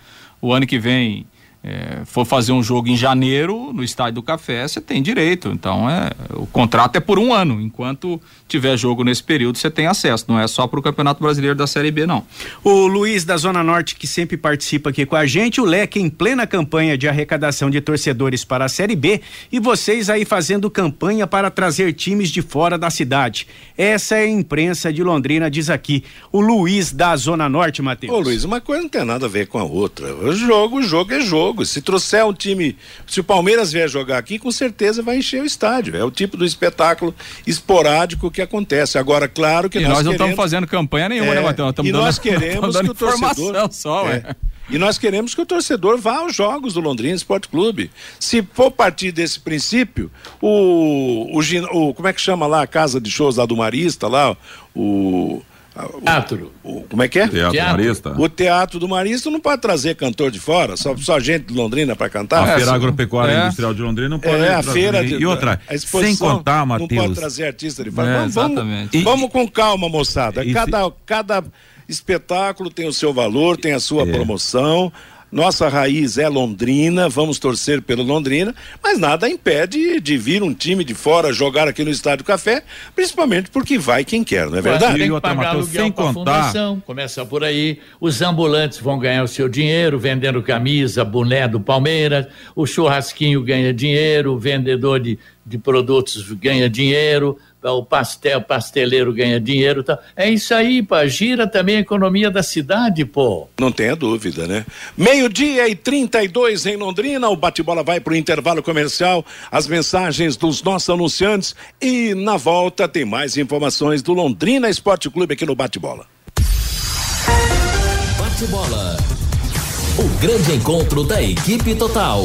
[SPEAKER 3] o ano que vem é, for fazer um jogo em janeiro no Estádio do Café, você tem direito. Então, é, o contrato é por um ano. Enquanto tiver jogo nesse período, você tem acesso. Não é só para o Campeonato Brasileiro da Série B, não.
[SPEAKER 6] O Luiz da Zona Norte, que sempre participa aqui com a gente, o Leque em plena campanha de arrecadação de torcedores para a Série B e vocês aí fazendo campanha para trazer times de fora da cidade. Essa é a imprensa de Londrina, diz aqui o Luiz da Zona Norte, Matheus.
[SPEAKER 2] Ô Luiz, uma coisa não tem nada a ver com a outra. O jogo, o jogo é jogo Se trouxer um time, se o Palmeiras vier jogar aqui, com certeza vai encher o estádio. É o tipo do espetáculo esporádico que acontece. Agora, claro que
[SPEAKER 3] e
[SPEAKER 2] nós,
[SPEAKER 3] nós
[SPEAKER 2] não
[SPEAKER 3] estamos fazendo campanha nenhuma, né, é, né, Matheus?
[SPEAKER 2] E dando, [laughs] nós queremos que o torcedor
[SPEAKER 3] só, é.
[SPEAKER 2] E nós queremos que o torcedor vá aos jogos do Londrina Esporte Clube. Se for partir desse princípio, o, o, o como é que chama lá a casa de shows lá do Marista lá, o
[SPEAKER 4] Teatro.
[SPEAKER 2] O, como é que é?
[SPEAKER 5] Teatro, teatro Marista.
[SPEAKER 2] O Teatro do Marista não pode trazer cantor de fora, só, só gente de Londrina para cantar.
[SPEAKER 5] A é, Feira Agropecuária é. Industrial de Londrina não pode.
[SPEAKER 2] É, a feira. De,
[SPEAKER 5] e outra, sem contar, Matheus.
[SPEAKER 2] Não pode trazer artista de fora. É, vamos, exatamente. Vamos, vamos, com calma, moçada. Cada, cada espetáculo tem o seu valor, tem a sua é. promoção. Nossa raiz é Londrina, vamos torcer pelo Londrina, mas nada impede de vir um time de fora jogar aqui no Estádio Café, principalmente porque vai quem quer, não é verdade?
[SPEAKER 4] Tem que pagar aluguel sem contar. fundação, começa por aí. Os ambulantes vão ganhar o seu dinheiro vendendo camisa, boné do Palmeiras, o churrasquinho ganha dinheiro, o vendedor de, de produtos ganha dinheiro, o pastel, pasteleiro ganha dinheiro. Tá. É isso aí, pá. Gira também a economia da cidade, pô.
[SPEAKER 2] Não tenha dúvida, né? Meio-dia e 32 em Londrina. O bate-bola vai para o intervalo comercial. As mensagens dos nossos anunciantes. E na volta tem mais informações do Londrina Esporte Clube aqui no Bate-bola.
[SPEAKER 1] Bate-bola. O grande encontro da equipe total.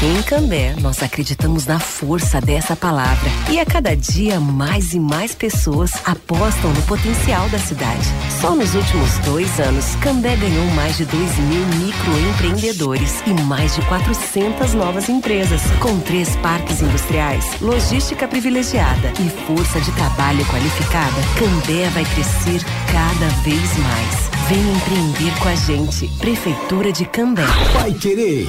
[SPEAKER 7] Aqui em Cambé, nós acreditamos na força dessa palavra. E a cada dia, mais e mais pessoas apostam no potencial da cidade. Só nos últimos dois anos, Cambé ganhou mais de 2 mil microempreendedores e mais de 400 novas empresas. Com três parques industriais, logística privilegiada e força de trabalho qualificada, Cambé vai crescer cada vez mais. Vem empreender com a gente. Prefeitura de Cambé.
[SPEAKER 8] Vai querer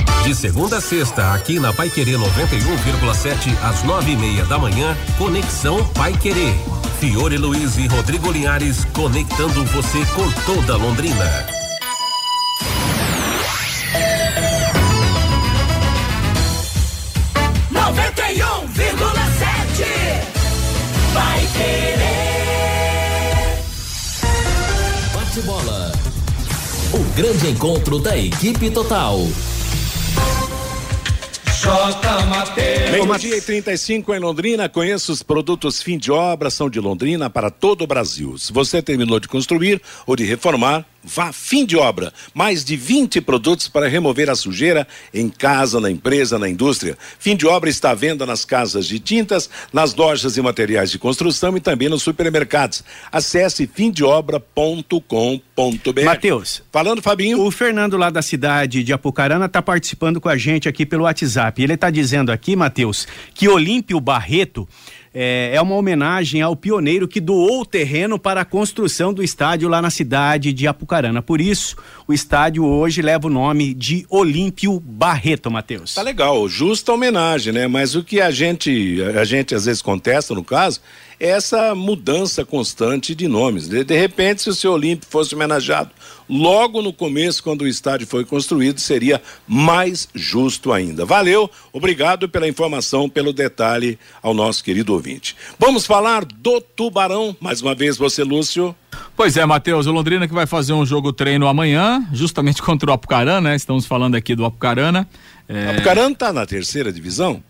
[SPEAKER 9] De segunda a sexta, aqui na Pai Querer 91,7 às nove e meia da manhã, Conexão Pai Querer. Fiore Luiz e Rodrigo Linhares conectando você com toda Londrina.
[SPEAKER 8] Noventa e um vírgula sete. Vai querer.
[SPEAKER 1] Bate bola. O grande encontro da equipe total.
[SPEAKER 2] Meio-dia e 35 em Londrina. Conheça os produtos fim de obra, são de Londrina para todo o Brasil. Se você terminou de construir ou de reformar, vá fim de obra. Mais de 20 produtos para remover a sujeira em casa, na empresa, na indústria. Fim de obra está à venda nas casas de tintas, nas lojas e materiais de construção e também nos supermercados. Acesse fimdeobra.com.br.
[SPEAKER 6] Matheus.
[SPEAKER 2] Falando, Fabinho.
[SPEAKER 6] O Fernando lá da cidade de Apucarana está participando com a gente aqui pelo WhatsApp. Ele está dizendo aqui, Matheus, que Olímpio Barreto é, é, uma homenagem ao pioneiro que doou o terreno para a construção do estádio lá na cidade de Apucarana. Por isso, o estádio hoje leva o nome de Olímpio Barreto, Matheus.
[SPEAKER 2] Tá legal, justa homenagem, né? Mas o que a gente, a gente às vezes contesta no caso, essa mudança constante de nomes. De, de repente, se o seu Olímpio fosse homenageado logo no começo, quando o estádio foi construído, seria mais justo ainda. Valeu, obrigado pela informação, pelo detalhe ao nosso querido ouvinte. Vamos falar do Tubarão, mais uma vez você, Lúcio.
[SPEAKER 3] Pois é, Matheus, o Londrina que vai fazer um jogo treino amanhã, justamente [laughs] contra o Apucarana, né? Estamos falando aqui do Apucarana.
[SPEAKER 2] É... Apucarana tá na terceira divisão?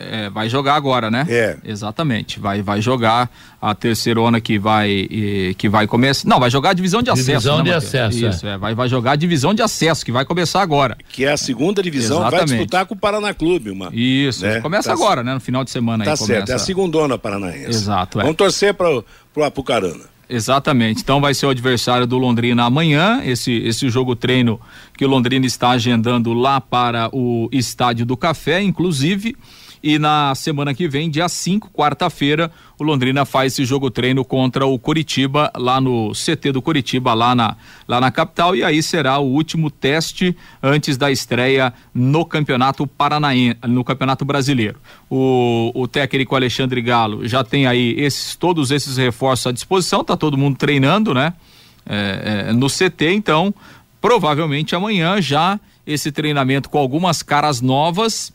[SPEAKER 3] É, vai jogar agora, né?
[SPEAKER 2] É.
[SPEAKER 3] Exatamente. Vai, vai jogar a terceirona que vai e, que vai começar. Não, vai jogar a divisão de acesso.
[SPEAKER 4] Divisão
[SPEAKER 3] né,
[SPEAKER 4] de
[SPEAKER 3] Mateus?
[SPEAKER 4] acesso.
[SPEAKER 3] Isso, é. Vai, vai jogar a divisão de acesso, que vai começar agora.
[SPEAKER 2] Que é a segunda divisão,
[SPEAKER 3] Exatamente.
[SPEAKER 2] vai disputar com o Paraná Clube, uma.
[SPEAKER 3] Isso,
[SPEAKER 2] né?
[SPEAKER 3] começa
[SPEAKER 2] Tá
[SPEAKER 3] agora, né? No final de semana
[SPEAKER 2] Tá
[SPEAKER 3] aí
[SPEAKER 2] certo,
[SPEAKER 3] começa.
[SPEAKER 2] é a segundona paranaense.
[SPEAKER 3] Exato, é.
[SPEAKER 2] Vamos torcer para o Apucarana.
[SPEAKER 3] Exatamente. Então vai ser o adversário do Londrina amanhã, esse esse jogo treino que o Londrina está agendando lá para o Estádio do Café, inclusive. E na semana que vem, dia 5, quarta-feira, o Londrina faz esse jogo treino contra o Curitiba, lá no CT do Curitiba, lá na, lá na capital. E aí será o último teste antes da estreia no Campeonato Paranaense, no Campeonato Brasileiro. O, o técnico Alexandre Galo já tem aí esses, todos esses reforços à disposição, tá todo mundo treinando, né? É, é, no CT, então, provavelmente amanhã já esse treinamento com algumas caras novas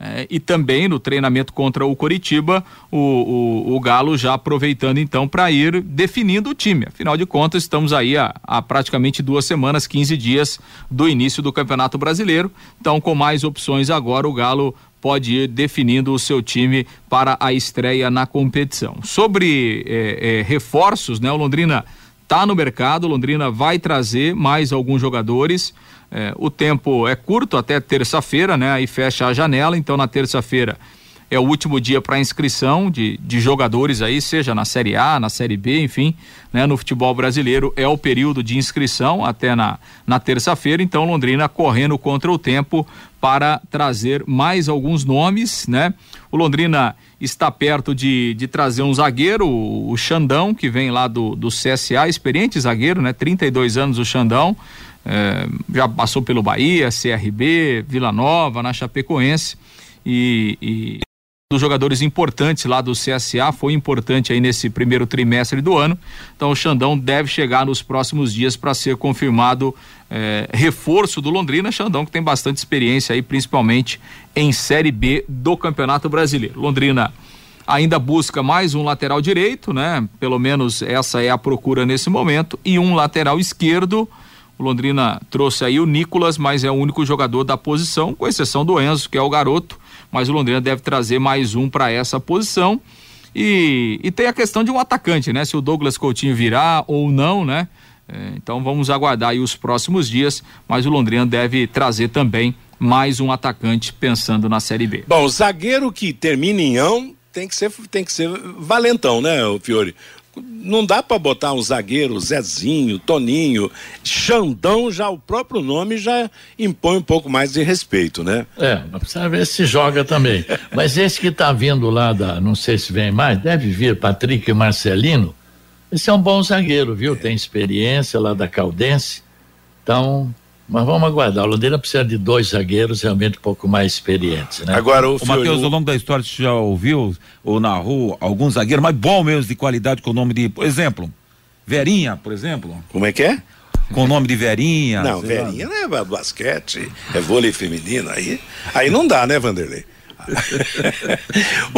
[SPEAKER 3] é, e também no treinamento contra o Coritiba, o, o, o Galo já aproveitando então para ir definindo o time. Afinal de contas, estamos aí há, há, praticamente duas semanas, 15 dias do início do Campeonato Brasileiro. Então, com mais opções agora, o Galo pode ir definindo o seu time para a estreia na competição. Sobre é, é, reforços, né? O Londrina está no mercado, Londrina vai trazer mais alguns jogadores. É, o tempo é curto até terça-feira, né? Aí fecha a janela, então na terça-feira é o último dia para inscrição de, de jogadores aí, seja na Série A, na Série B, enfim, né, no futebol brasileiro é o período de inscrição até na, na terça-feira. Então, Londrina correndo contra o tempo para trazer mais alguns nomes, né? O Londrina está perto de, de trazer um zagueiro, o, o Xandão, que vem lá do, do CSA, experiente zagueiro, né? 32 anos o Xandão. É, já passou pelo Bahia, CRB, Vila Nova, na Chapecoense e, e dos jogadores importantes lá do CSA, foi importante aí nesse primeiro trimestre do ano. Então o Xandão deve chegar nos próximos dias para ser confirmado eh, reforço do Londrina. Xandão que tem bastante experiência aí, principalmente em Série B do Campeonato Brasileiro. Londrina ainda busca mais um lateral direito, né? Pelo menos essa é a procura nesse momento, e um lateral esquerdo. O Londrina trouxe aí o Nicolas, mas é o único jogador da posição, com exceção do Enzo, que é o garoto mas o Londrina deve trazer mais um para essa posição. E, e tem a questão de um atacante, né? Se o Douglas Coutinho virá ou não, né? É, então vamos aguardar aí os próximos dias, mas o Londrina deve trazer também mais um atacante pensando na Série B.
[SPEAKER 2] Bom, zagueiro que termina em ão tem que ser, tem que ser valentão, né, Fiore? Não dá para botar um zagueiro, Zezinho, Toninho, Xandão, já o próprio nome já impõe um pouco mais de respeito, né?
[SPEAKER 4] É, precisa ver se joga também. Mas esse que tá vindo lá da, não sei se vem mais, deve vir Patrick Marcelino. Esse é um bom zagueiro, viu? Tem experiência lá da Caldense. Então, mas vamos aguardar. O Londrina precisa de dois zagueiros realmente um pouco mais experientes, né?
[SPEAKER 5] Agora, o, o Matheus, ao longo da história, você já ouviu ou narrou algum zagueiro mais bom mesmo de qualidade com o nome de, por exemplo, Verinha, por exemplo?
[SPEAKER 2] Como é que é?
[SPEAKER 5] Com o nome de Verinha.
[SPEAKER 2] Não, Verinha lá. não é basquete, é vôlei feminino. Aí, aí não dá, né, Vanderlei? [laughs]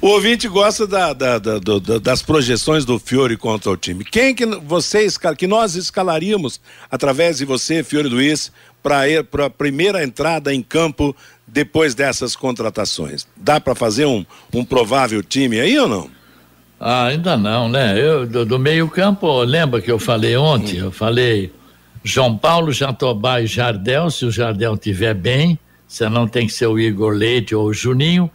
[SPEAKER 2] o, o, ouvinte gosta da, da, da, das projeções do Fiore contra o time. Quem que vocês, que nós escalaríamos através de você, Fiore Luiz, para a primeira entrada em campo depois dessas contratações? Dá para fazer um, um provável time aí ou não?
[SPEAKER 4] Ah, ainda não, né? Eu, do, do meio-campo, lembra que eu falei ontem? Eu falei João Paulo, Jatobá e Jardel, se o Jardel estiver bem não tem que ser o Igor Leite ou o Juninho,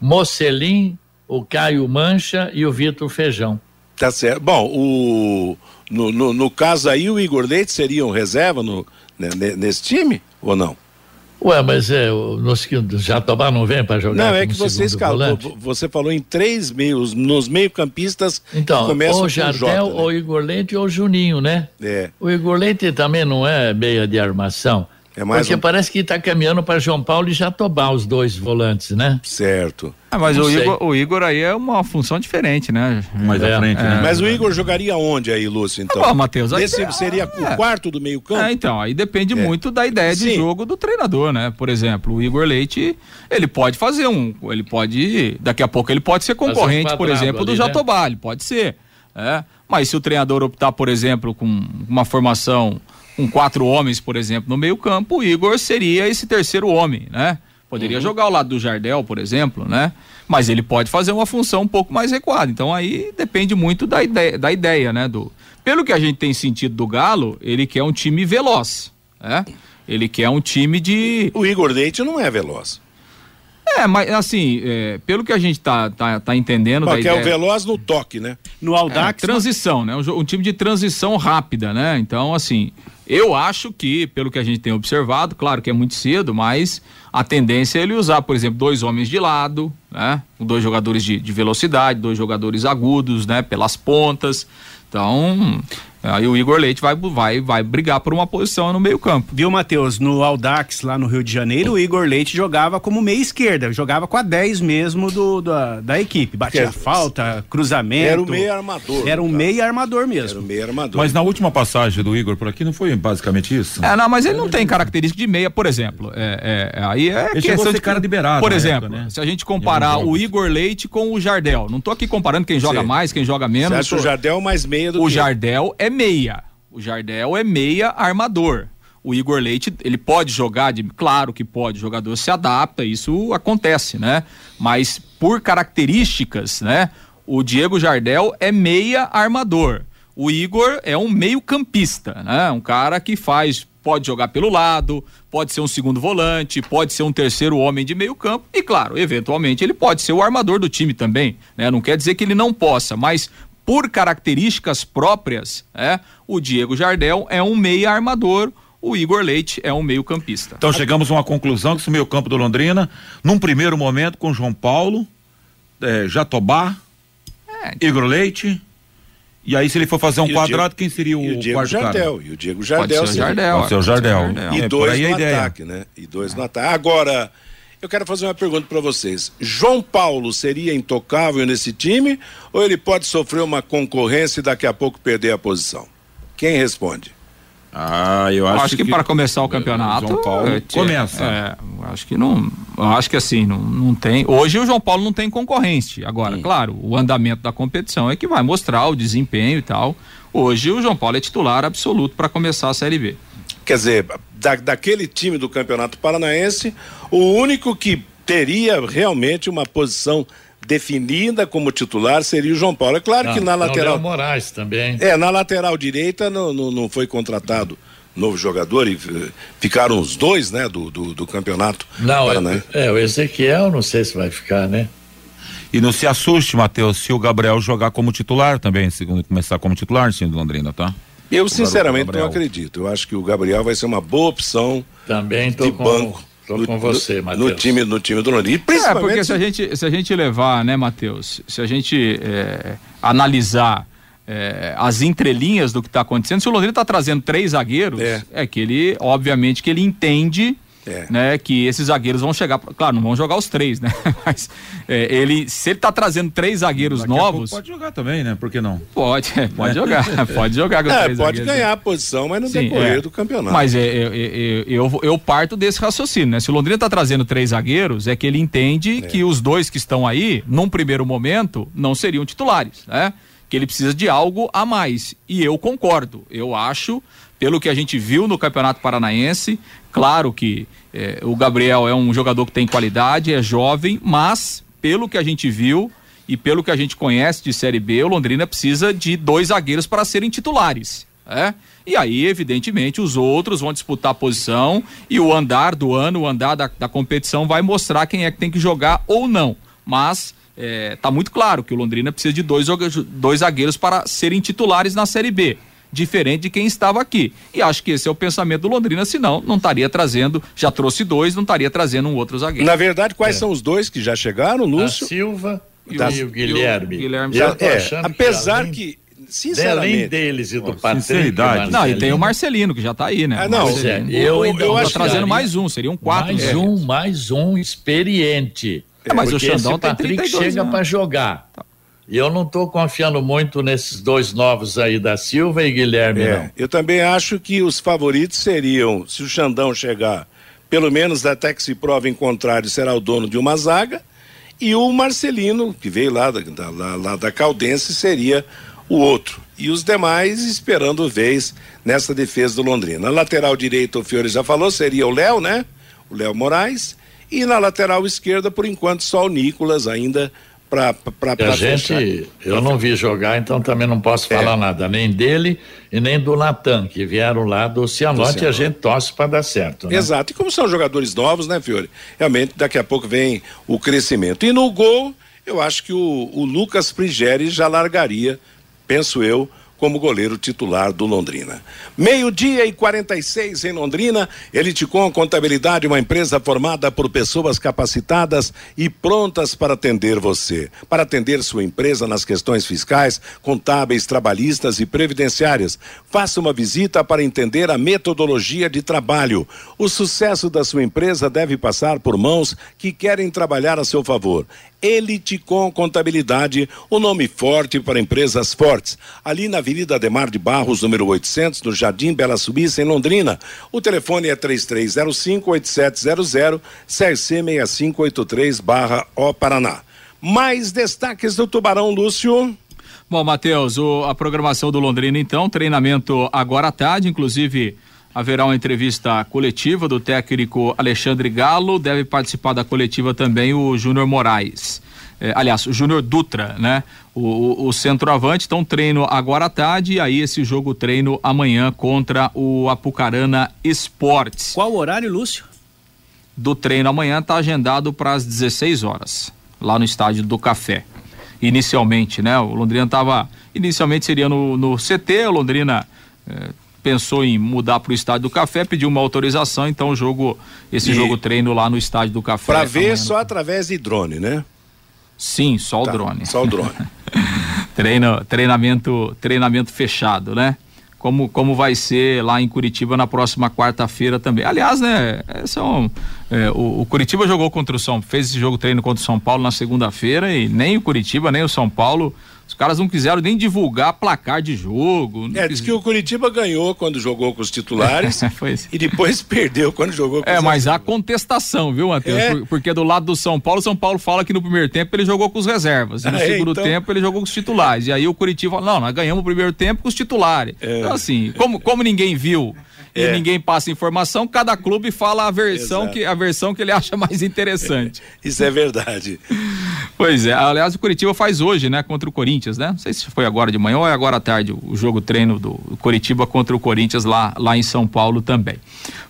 [SPEAKER 4] Mocelim, o Caio Mancha e o Vitor Feijão.
[SPEAKER 2] Tá certo. Bom, o, no, no, no, caso aí, o Igor Leite seria um reserva no, nesse time ou não?
[SPEAKER 4] Ué, mas é, nos, Jatobá não vem para jogar?
[SPEAKER 2] Não, é que você escalou. Você falou em três meios, nos meio-campistas.
[SPEAKER 4] Então, ou Jardel, J, né? ou Igor Leite, ou Juninho, né?
[SPEAKER 2] É.
[SPEAKER 4] O Igor Leite também não é meia de armação. É Porque um... parece que está caminhando para João Paulo e Jatobá, os dois volantes, né?
[SPEAKER 2] Certo.
[SPEAKER 3] Ah, mas o Igor, o Igor, aí é uma função diferente, né?
[SPEAKER 2] Mais é, à frente, né? é. né? Mas o Igor jogaria onde aí, Lúcio, então?
[SPEAKER 3] Ah, bom, Matheus,
[SPEAKER 2] Esse é, seria o é. quarto do meio campo?
[SPEAKER 3] É, então, aí depende é. muito da ideia de Sim. jogo do treinador, né? Por exemplo, o Igor Leite, ele pode fazer um, ele pode, daqui a pouco ele pode ser concorrente, por exemplo, ali, do né? Jatobá, ele pode ser, é. Mas se o treinador optar, por exemplo, com uma formação com quatro homens, por exemplo, no meio-campo, o Igor seria esse terceiro homem, né? Poderia uhum. jogar ao lado do Jardel, por exemplo, né? Mas ele pode fazer uma função um pouco mais recuada. Então aí depende muito da ideia, da ideia, né? Do, pelo que a gente tem sentido do Galo, ele quer um time veloz, né? Ele quer um time de.
[SPEAKER 2] O Igor Leite não é veloz.
[SPEAKER 3] É, mas assim, é, pelo que a gente tá, tá, tá entendendo.
[SPEAKER 2] Porque ideia, é o veloz no toque, né?
[SPEAKER 3] No Aldax. É, transição, né? Um, um, time de transição rápida, né? Então, assim, eu acho que, pelo que a gente tem observado, claro que é muito cedo, mas a tendência é ele usar, por exemplo, dois homens de lado, né? Dois jogadores de, de velocidade, dois jogadores agudos, né? Pelas pontas. Então, Aí o Igor Leite vai, vai, vai brigar por uma posição no meio-campo.
[SPEAKER 6] Viu, Matheus? No Aldax, lá no Rio de Janeiro, o Igor Leite jogava como meia esquerda, jogava com a 10 mesmo do, da, da equipe. Batia falta, cruzamento.
[SPEAKER 2] Era o meio armador.
[SPEAKER 6] Era um meio armador mesmo. Era
[SPEAKER 2] o meio armador.
[SPEAKER 5] Mas na última passagem do Igor por aqui não foi basicamente isso?
[SPEAKER 3] É, não, mas ele não tem característica de meia, por exemplo. É, é, aí é
[SPEAKER 5] ele questão de cara de beirada.
[SPEAKER 3] Por exemplo, época, né? se a gente comparar o Igor Leite com o Jardel, não tô aqui comparando quem joga Sim. mais, quem joga menos. Você
[SPEAKER 2] acha tô... o Jardel mais meia do
[SPEAKER 3] o
[SPEAKER 2] que...
[SPEAKER 3] Jardel é meia. O Jardel é meia armador. O Igor Leite, ele pode jogar de. Claro que pode, o jogador se adapta, isso acontece, né? Mas por características, né? O Diego Jardel é meia armador. O Igor é um meio-campista, né? Um cara que faz, pode jogar pelo lado, pode ser um segundo volante, pode ser um terceiro homem de meio-campo e, claro, eventualmente ele pode ser o armador do time também, né? Não quer dizer que ele não possa, mas por características próprias, é, o Diego Jardel é um meia armador, o Igor Leite é um meio-campista.
[SPEAKER 5] Então chegamos a uma conclusão que esse meio-campo do Londrina, num primeiro momento com João Paulo, é, Jatobá,
[SPEAKER 3] É,
[SPEAKER 5] Igor Leite. E aí, se ele for fazer um
[SPEAKER 2] E
[SPEAKER 5] quadrado,
[SPEAKER 2] Diego-
[SPEAKER 5] quem seria o,
[SPEAKER 2] E o Diego
[SPEAKER 5] quarto
[SPEAKER 2] Jardel.
[SPEAKER 5] cara?
[SPEAKER 2] E o Diego
[SPEAKER 3] Pode
[SPEAKER 2] Jardel.
[SPEAKER 3] ser o Jardel.
[SPEAKER 5] Pode ser o Jardel.
[SPEAKER 2] E
[SPEAKER 5] É,
[SPEAKER 2] dois
[SPEAKER 5] aí
[SPEAKER 2] no ataque, né? E dois no ataque. Agora, eu quero fazer uma pergunta para vocês. João Paulo seria intocável nesse time ou ele pode sofrer uma concorrência e daqui a pouco perder a posição? Quem responde?
[SPEAKER 5] Ah, eu
[SPEAKER 3] Eu
[SPEAKER 5] acho,
[SPEAKER 3] acho, que, para começar o campeonato.
[SPEAKER 5] João Paulo
[SPEAKER 3] é,
[SPEAKER 5] começa.
[SPEAKER 3] É, eu acho que não. Eu acho que assim, não, não tem. Hoje o João Paulo não tem concorrente. Agora, claro, o andamento da competição é que vai mostrar o desempenho e tal. Hoje o João Paulo é titular absoluto para começar a Série B.
[SPEAKER 2] Quer dizer, da, daquele time do Campeonato Paranaense, o único que teria realmente uma posição definida como titular seria o João Paulo. É claro que
[SPEAKER 4] Não,
[SPEAKER 2] na
[SPEAKER 4] tem o
[SPEAKER 2] lateral.
[SPEAKER 4] Léo Moraes também.
[SPEAKER 2] É, na lateral direita não, não, não foi contratado novo jogador e eh, ficaram os dois, né, do, do, do campeonato.
[SPEAKER 4] Não, é, é, o Ezequiel, não sei se vai ficar, né?
[SPEAKER 5] E não se assuste, Matheus, se o Gabriel jogar como titular também, se começar como titular no time do Londrina, tá?
[SPEAKER 2] Eu sinceramente não acredito. Eu acho que o Gabriel vai ser uma boa opção
[SPEAKER 4] Também tô
[SPEAKER 2] de
[SPEAKER 4] com,
[SPEAKER 2] banco no,
[SPEAKER 4] com você, Matheus.
[SPEAKER 2] no time no time do Londrina. E
[SPEAKER 3] É,
[SPEAKER 2] principalmente
[SPEAKER 3] porque se a gente, se a gente levar, né, Matheus, se a gente é, analisar é, as entrelinhas do que está acontecendo, se o Londrina está trazendo três zagueiros,
[SPEAKER 2] É.
[SPEAKER 3] é. que ele, obviamente, que ele entende.
[SPEAKER 2] É.
[SPEAKER 3] Né, que esses zagueiros vão chegar, claro, não vão jogar os três, né? [laughs] Mas é, ele, se ele tá trazendo três zagueiros
[SPEAKER 5] Daqui
[SPEAKER 3] novos,
[SPEAKER 5] Pode jogar também, né? Por que não?
[SPEAKER 3] pode, é, pode jogar, [laughs] pode jogar com
[SPEAKER 2] é,
[SPEAKER 3] três
[SPEAKER 2] pode
[SPEAKER 3] zagueiros,
[SPEAKER 2] ganhar a posição, mas no
[SPEAKER 3] Sim,
[SPEAKER 2] decorrer
[SPEAKER 3] é.
[SPEAKER 2] do campeonato.
[SPEAKER 3] Mas é, é, é, eu, eu parto desse raciocínio, né? Se o Londrina tá trazendo três zagueiros, é que ele entende que os dois que estão aí, num primeiro momento, não seriam titulares, né? Que ele precisa de algo a mais. E eu concordo. Eu acho, pelo que a gente viu no Campeonato Paranaense, claro que é, o Gabriel é um jogador que tem qualidade, é jovem, mas pelo que a gente viu e pelo que a gente conhece de Série B, o Londrina precisa de dois zagueiros para serem titulares. É? E aí, evidentemente, os outros vão disputar a posição e o andar do ano, o andar da, da competição vai mostrar quem é que tem que jogar ou não. Mas é, tá muito claro que o Londrina precisa de dois, dois zagueiros para serem titulares na Série B. Diferente de quem estava aqui. E acho que esse é o pensamento do Londrina, senão não estaria trazendo, já trouxe dois, não estaria trazendo um outro zagueiro.
[SPEAKER 2] Na verdade, quais são os dois que já chegaram,
[SPEAKER 4] A
[SPEAKER 2] Lúcio?
[SPEAKER 4] Silva e,
[SPEAKER 2] Tá-
[SPEAKER 4] o, e o Guilherme.
[SPEAKER 3] e o Guilherme
[SPEAKER 4] Eu
[SPEAKER 2] É, apesar
[SPEAKER 4] além-
[SPEAKER 2] que,
[SPEAKER 4] além deles e do Patrick.
[SPEAKER 5] sinceridade.
[SPEAKER 3] Não, e tem o Marcelino, que já está aí, né?
[SPEAKER 2] Ah, não,
[SPEAKER 4] é,
[SPEAKER 3] Marcelino.
[SPEAKER 4] eu
[SPEAKER 2] Eu- eu
[SPEAKER 3] Tá
[SPEAKER 2] acho que
[SPEAKER 3] trazendo
[SPEAKER 4] daria
[SPEAKER 3] mais um, seriam quatro.
[SPEAKER 4] Mais
[SPEAKER 3] né?
[SPEAKER 4] um, mais um experiente.
[SPEAKER 3] É, mas o
[SPEAKER 4] Porque
[SPEAKER 3] Xandão
[SPEAKER 4] esse
[SPEAKER 3] tem
[SPEAKER 4] Patrick
[SPEAKER 3] 32
[SPEAKER 4] chega
[SPEAKER 3] anos.
[SPEAKER 4] para jogar. E eu não estou confiando muito nesses dois novos aí da Silva e Guilherme,
[SPEAKER 2] É,
[SPEAKER 4] não.
[SPEAKER 2] eu também acho que os favoritos seriam, se o Xandão chegar, pelo menos até que se prove em contrário, será o dono de uma zaga, e o Marcelino, que veio lá da, da- lá, lá da Caldense, seria o outro. E os demais esperando vez nessa defesa do Londrina. Na lateral direita, o Fiore já falou, seria o Léo, né? O Léo Moraes. E na lateral esquerda, por enquanto, só o Nicolas ainda para
[SPEAKER 4] a gente, eu não vi jogar, então também não posso
[SPEAKER 2] É.
[SPEAKER 4] falar nada, nem dele e nem do Natan, que vieram lá do Cianorte e a gente torce para dar certo. Né?
[SPEAKER 2] Exato. E como são jogadores novos, né, Fiore? Realmente, daqui a pouco vem o crescimento. E no gol, eu acho que o, o Lucas Prigeri já largaria, penso eu, como goleiro titular do Londrina. Meio-dia e 46 em Londrina, Eliticom Contabilidade, uma empresa formada por pessoas capacitadas e prontas para atender você. Para atender sua empresa nas questões fiscais, contábeis, trabalhistas e previdenciárias. Faça uma visita para entender a metodologia de trabalho. O sucesso da sua empresa deve passar por mãos que querem trabalhar a seu favor. Elite com Contabilidade, o nome forte para empresas fortes. Ali na Avenida Ademar de Barros, número 800, no Jardim Bela Suíça, em Londrina. O telefone é 3305-8700, CRC6583, barra O Paraná. Mais destaques do Tubarão, Lúcio.
[SPEAKER 3] Bom, Matheus, a programação do Londrina, então, treinamento agora à tarde, inclusive haverá uma entrevista coletiva do técnico Alexandre Galo, deve participar da coletiva também o Júnior Moraes. É, aliás, o Júnior Dutra, né? O, o, o, centroavante, então treino agora à tarde e aí esse jogo treino amanhã contra o Apucarana Esportes.
[SPEAKER 6] Qual o horário, Lúcio?
[SPEAKER 3] Do treino amanhã está agendado para as 16 horas, lá no estádio do Café. Inicialmente, né? O Londrina estava. Inicialmente seria no, no CT, o Londrina. Eh, pensou em mudar para o estádio do Café, pediu uma autorização, então o jogo, esse e... jogo treino lá no estádio do Café.
[SPEAKER 2] Para ver só através de drone, né?
[SPEAKER 3] Sim, só tá, o drone.
[SPEAKER 2] Só o drone. [laughs]
[SPEAKER 3] Treino, treinamento, treinamento fechado, né? Como, como vai ser lá em Curitiba na próxima quarta-feira também. Aliás, né? São, é, o, o, Curitiba jogou contra o São, fez esse jogo treino contra o São Paulo na segunda-feira e nem o Curitiba nem o São Paulo os caras não quiseram nem divulgar placar de jogo.
[SPEAKER 2] É, diz que o Curitiba ganhou quando jogou com os titulares [laughs] e depois [laughs] perdeu quando jogou com
[SPEAKER 3] é, os É, mas há contestação, viu, Matheus? É. Porque do lado do São Paulo, São Paulo fala que no primeiro tempo ele jogou com os reservas. E no [laughs] é, segundo então... tempo ele jogou com os titulares. E aí o Curitiba fala, não, nós ganhamos o primeiro tempo com os titulares. É. Então, assim, como, como ninguém viu e é. ninguém passa informação, cada clube fala a versão, que, a versão que ele acha mais interessante. [laughs]
[SPEAKER 2] Isso é verdade.
[SPEAKER 3] Pois é, aliás, o Curitiba faz hoje, né, contra o Corinthians, né? Não sei se foi agora de manhã ou é agora à tarde o jogo treino do Curitiba contra o Corinthians lá, lá em São Paulo também.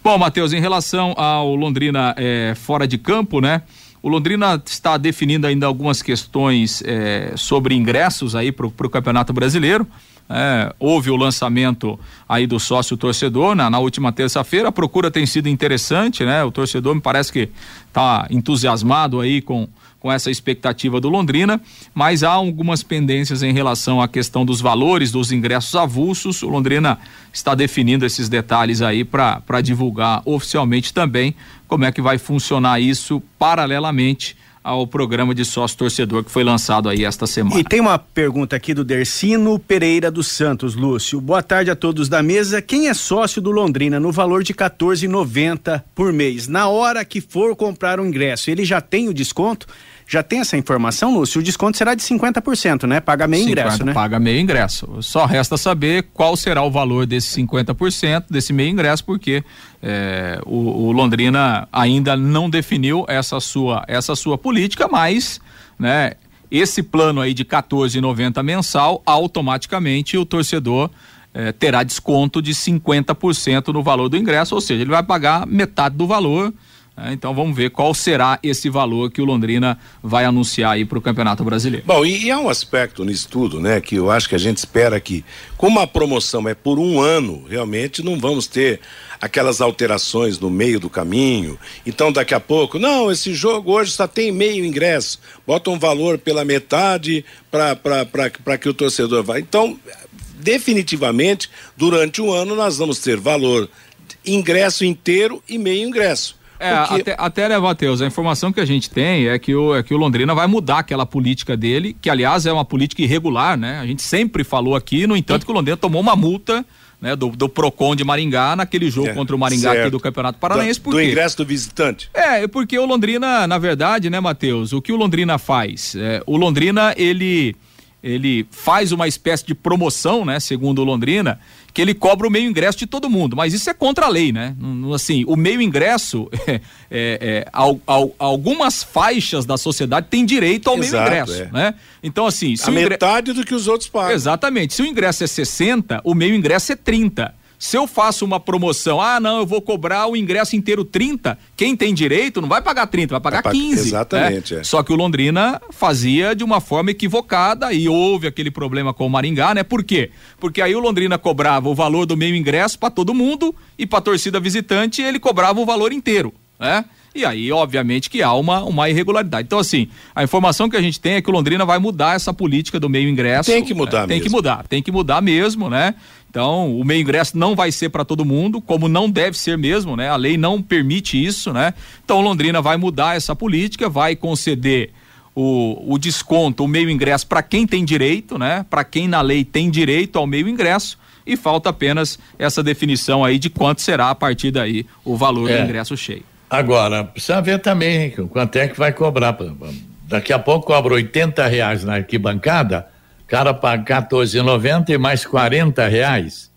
[SPEAKER 3] Bom, Matheus, em relação ao Londrina é, fora de campo, né? O Londrina está definindo ainda algumas questões é, sobre ingressos aí para o Campeonato Brasileiro. É, houve o lançamento aí do sócio torcedor na, na última terça-feira. A procura tem sido interessante, né? O torcedor me parece que está entusiasmado aí com, com essa expectativa do Londrina, mas há algumas pendências em relação à questão dos valores dos ingressos avulsos. O Londrina está definindo esses detalhes aí para divulgar oficialmente também como é que vai funcionar isso paralelamente ao programa de sócio torcedor que foi lançado aí esta semana.
[SPEAKER 6] E tem uma pergunta aqui do Dercino Pereira dos Santos, Lúcio. Boa tarde a todos da mesa. Quem é sócio do Londrina no valor de 14,90 por mês? Na hora que for comprar o ingresso, ele já tem o desconto? Já tem essa informação, Lúcio? O desconto será de 50%, né? Paga meio 50, ingresso, né?
[SPEAKER 3] Paga meio ingresso. Só resta saber qual será o valor desse 50%, desse meio ingresso, porque é, o, o, Londrina ainda não definiu essa sua, essa sua política, mas, né? Esse plano aí de 14,90 mensal, automaticamente o torcedor é, terá desconto de 50% no valor do ingresso, ou seja, ele vai pagar metade do valor então vamos ver qual será esse valor que o Londrina vai anunciar aí para o Campeonato Brasileiro.
[SPEAKER 2] Bom, e, e, há um aspecto nisso tudo, né, que eu acho que a gente espera que, como a promoção é por um ano, realmente não vamos ter aquelas alterações no meio do caminho. Então daqui a pouco, não, esse jogo hoje só tem meio ingresso, bota um valor pela metade para que o torcedor vá. Então, definitivamente, durante o ano nós vamos ter valor ingresso inteiro e meio ingresso.
[SPEAKER 3] É, Porque... até, até né, Matheus, a informação que a gente tem é que, o, é que o Londrina vai mudar aquela política dele, que aliás é uma política irregular, né? A gente sempre falou aqui, no entanto, que o Londrina tomou uma multa né, do, do Procon de Maringá naquele jogo é, contra o Maringá certo. aqui do Campeonato Paranaense.
[SPEAKER 2] Do, do ingresso do visitante.
[SPEAKER 3] É, porque o Londrina, na verdade, né, Matheus, o que o Londrina faz? É, o Londrina, ele ele faz uma espécie de promoção, né, segundo Londrina, que ele cobra o meio ingresso de todo mundo, mas isso é contra a lei, né? Assim, o meio ingresso, [laughs] é, é, al, al, algumas faixas da sociedade têm direito ao Exato, meio ingresso, é. né? Então, assim,
[SPEAKER 2] a metade do que os outros pagam.
[SPEAKER 3] Exatamente. Se o ingresso é 60, o meio ingresso é 30. Se eu faço uma promoção, ah, não, eu vou cobrar o ingresso inteiro 30, quem tem direito não vai pagar 30, vai pagar vai 15.
[SPEAKER 2] Exatamente.
[SPEAKER 3] Né? É. Só que o Londrina fazia de uma forma equivocada e houve aquele problema com o Maringá, né? Por quê? Porque aí o Londrina cobrava o valor do meio ingresso para todo mundo e para torcida visitante ele cobrava o valor inteiro, né? E aí, obviamente, que há uma, uma irregularidade. Então, assim, a informação que a gente tem é que o Londrina vai mudar essa política do meio ingresso.
[SPEAKER 2] Tem que mudar
[SPEAKER 3] né?
[SPEAKER 2] Tem
[SPEAKER 3] que mudar, tem que mudar mesmo, né? Então, o meio ingresso não vai ser para todo mundo, como não deve ser mesmo, né? A lei não permite isso, né? Então, Londrina vai mudar essa política, vai conceder o, o desconto, o meio ingresso para quem tem direito, né? Para quem na lei tem direito ao meio ingresso e falta apenas essa definição aí de quanto será a partir daí o valor é. do ingresso cheio.
[SPEAKER 4] Agora, precisa ver também quanto é que vai cobrar. Daqui a pouco cobra 80 reais na arquibancada, cara paga 14,90 e mais 40 reais.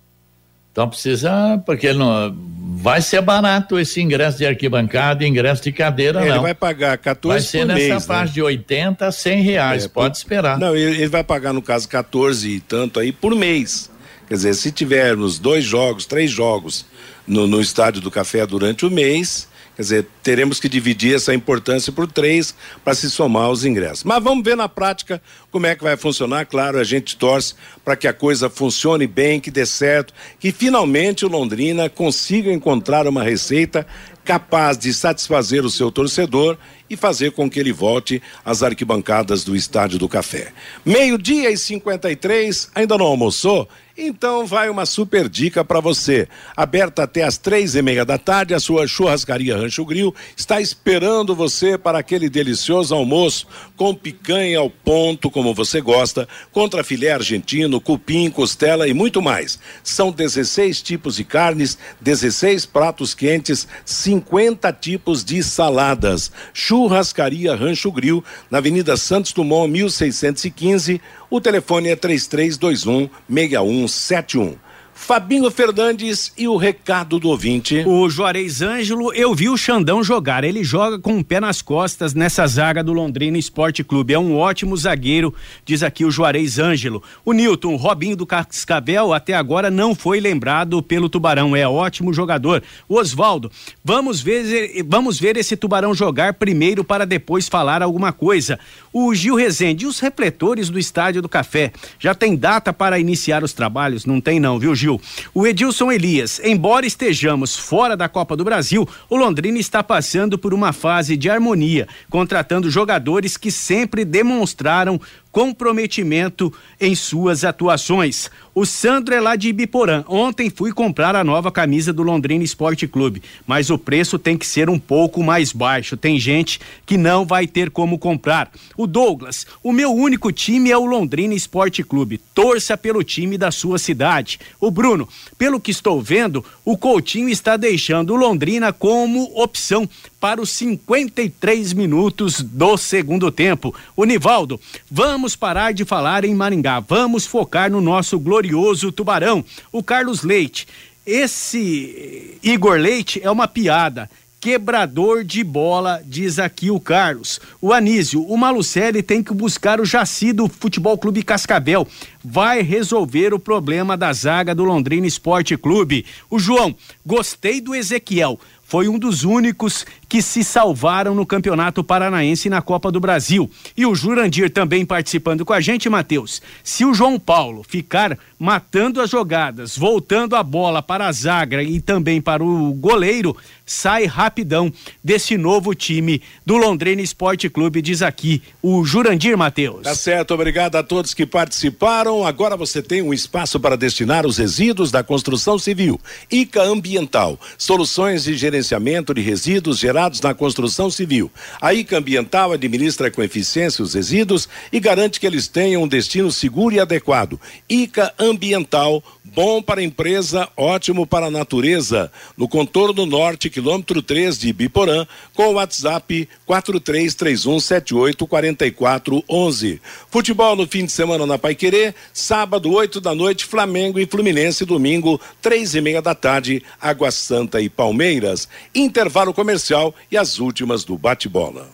[SPEAKER 4] Então precisa, porque não vai ser barato esse ingresso de arquibancada, ingresso de cadeira,
[SPEAKER 2] É,
[SPEAKER 4] não.
[SPEAKER 2] Ele vai pagar 14
[SPEAKER 4] Vai ser nessa
[SPEAKER 2] mês,
[SPEAKER 4] faixa
[SPEAKER 2] né?
[SPEAKER 4] de 80 a 100 reais,
[SPEAKER 2] É,
[SPEAKER 4] pode
[SPEAKER 2] por-
[SPEAKER 4] esperar.
[SPEAKER 2] Não, ele, ele vai pagar, no caso, 14 e tanto aí por mês. Quer dizer, se tivermos dois jogos, três jogos no, no estádio do café durante o mês, quer dizer, teremos que dividir essa importância por três para se somar os ingressos. Mas vamos ver na prática como é que vai funcionar. Claro, a gente torce para que a coisa funcione bem, que dê certo, que finalmente o Londrina consiga encontrar uma receita capaz de satisfazer o seu torcedor e fazer com que ele volte às arquibancadas do Estádio do Café. Meio-dia e 53, ainda não almoçou? Então vai uma super dica para você. Aberta até às três e meia da tarde, a sua churrascaria Rancho Grill está esperando você para aquele delicioso almoço com picanha ao ponto, como você gosta, contra filé argentino, cupim, costela e muito mais. São 16 tipos de carnes, 16 pratos quentes, 50 tipos de saladas. Churrascaria Rancho Grill, na Avenida Santos Dumont, 1615. O telefone é 3321 6171. Fabinho Fernandes e o recado do ouvinte.
[SPEAKER 6] O Juarez Ângelo, eu vi o Xandão jogar. Ele joga com o pé nas costas nessa zaga do Londrina Esporte Clube. É um ótimo zagueiro, diz aqui o Juarez Ângelo. O Newton, Robinho do Cascavel, até agora não foi lembrado pelo Tubarão. É ótimo jogador. Oswaldo, vamos ver, vamos ver esse Tubarão jogar primeiro para depois falar alguma coisa. O Gil Rezende, e os refletores do Estádio do Café. Já tem data para iniciar os trabalhos? Não tem, não, viu, Gil? O Edilson Elias, embora estejamos fora da Copa do Brasil, o Londrina está passando por uma fase de harmonia, contratando jogadores que sempre demonstraram comprometimento em suas atuações. O Sandro é lá de Ibiporã. Ontem fui comprar a nova camisa do Londrina Esporte Clube, mas o preço tem que ser um pouco mais baixo. Tem gente que não vai ter como comprar. O Douglas, o meu único time é o Londrina Esporte Clube. Torça pelo time da sua cidade. O Bruno, pelo que estou vendo, o Coutinho está deixando o Londrina como opção para os 53 minutos do segundo tempo. O Nivaldo, vamos parar de falar em Maringá, vamos focar no nosso glorioso Tubarão. O Carlos Leite, esse Igor Leite é uma piada. Quebrador de bola, diz aqui o Carlos. O Anísio, o Malucelli tem que buscar o Jaci do Futebol Clube Cascavel. Vai resolver o problema da zaga do Londrina Esporte Clube. O João, gostei do Ezequiel foi um dos únicos que se salvaram no Campeonato Paranaense e na Copa do Brasil. E o Jurandir também participando com a gente, Matheus. Se o João Paulo ficar matando as jogadas, voltando a bola para a zaga e também para o goleiro, sai rapidão desse novo time do Londrina Esporte Clube, diz aqui o Jurandir Matheus.
[SPEAKER 2] Tá certo, obrigado a todos que participaram. Agora você tem um espaço para destinar os resíduos da construção civil. ICA Ambiental, soluções de gerenciamento de resíduos gerados na construção civil. A ICA Ambiental administra com eficiência os resíduos e garante que eles tenham um destino seguro e adequado. ICA Ambiental, bom para a empresa, ótimo para a natureza. No contorno norte, quilômetro 3 de Biporã, com o WhatsApp 4331784411. Futebol no fim de semana na Paiquerê, sábado, 8 da noite, Flamengo e Fluminense, domingo, três e meia da tarde, Água Santa e Palmeiras. Intervalo comercial e as últimas do bate-bola.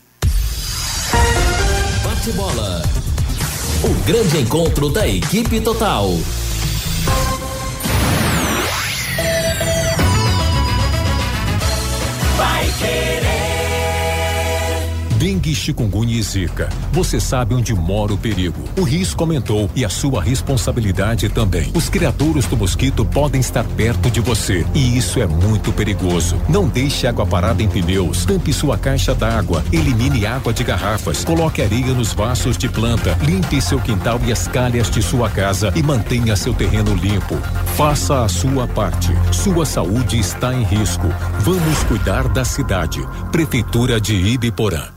[SPEAKER 1] Bate-bola. O grande encontro da equipe total.
[SPEAKER 10] Dengue, chikungunya e zika. Você sabe onde mora o perigo. O risco aumentou e a sua responsabilidade também. Os criadouros do mosquito podem estar perto de você e isso é muito perigoso. Não deixe água parada em pneus. Tampe sua caixa d'água. Elimine água de garrafas. Coloque areia nos vasos de planta. Limpe seu quintal e as calhas de sua casa e mantenha seu terreno limpo. Faça a sua parte. Sua saúde está em risco. Vamos cuidar da cidade. Prefeitura de Ibiporã.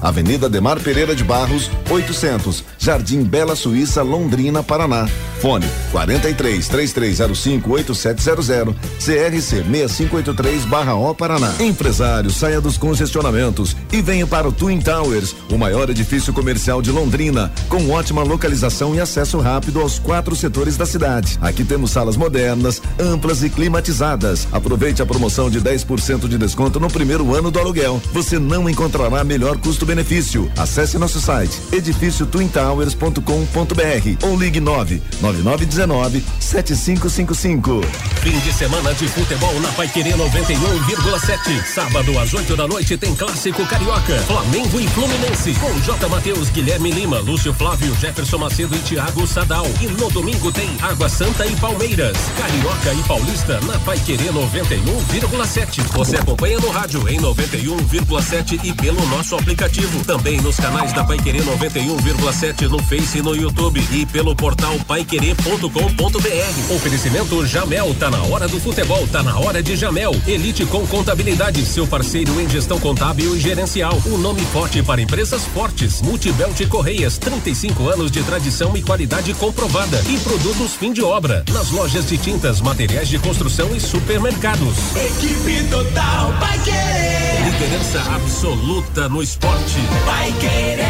[SPEAKER 11] Avenida Demar Pereira de Barros, 800, Jardim Bela Suíça, Londrina, Paraná. Fone 43 3305 8700, CRC 6583/O Paraná. Empresário, saia dos congestionamentos e venha para o Twin Towers, o maior edifício comercial de Londrina, com ótima localização e acesso rápido aos quatro setores da cidade. Aqui temos salas modernas, amplas e climatizadas. Aproveite a promoção de 10% de desconto no primeiro ano do aluguel. Você não encontrará melhor custo-benefício. Acesse nosso site edifíciotwintowers.com.br ou ligue 9 9919 7555.
[SPEAKER 9] Fim de semana de futebol na Paiquerê 91,7. Sábado às 8 da noite tem clássico carioca. Flamengo e Fluminense. Com J. Matheus, Guilherme Lima, Lúcio Flávio, Jefferson Macedo e Thiago Sadal. E no domingo tem Água Santa e Palmeiras. Carioca e Paulista na Paiquerê 91,7. Você acompanha no rádio em 91,7 e pelo nosso aplicativo. Também nos canais da Paiquerê 91,7 no Face e no YouTube e pelo portal paiquerê.com.br. Oferecimento Jamel, tá na hora do futebol, tá na hora de Jamel. Elite com contabilidade, seu parceiro em gestão contábil e gerencial. O um nome forte para empresas fortes. Multibelt Correias, 35 anos de tradição e qualidade comprovada. E produtos fim de obra. Nas lojas de tintas, materiais de construção e supermercados.
[SPEAKER 8] Equipe Total Paiquerê.
[SPEAKER 9] Liderança absoluta no esporte.
[SPEAKER 8] Paiquerê.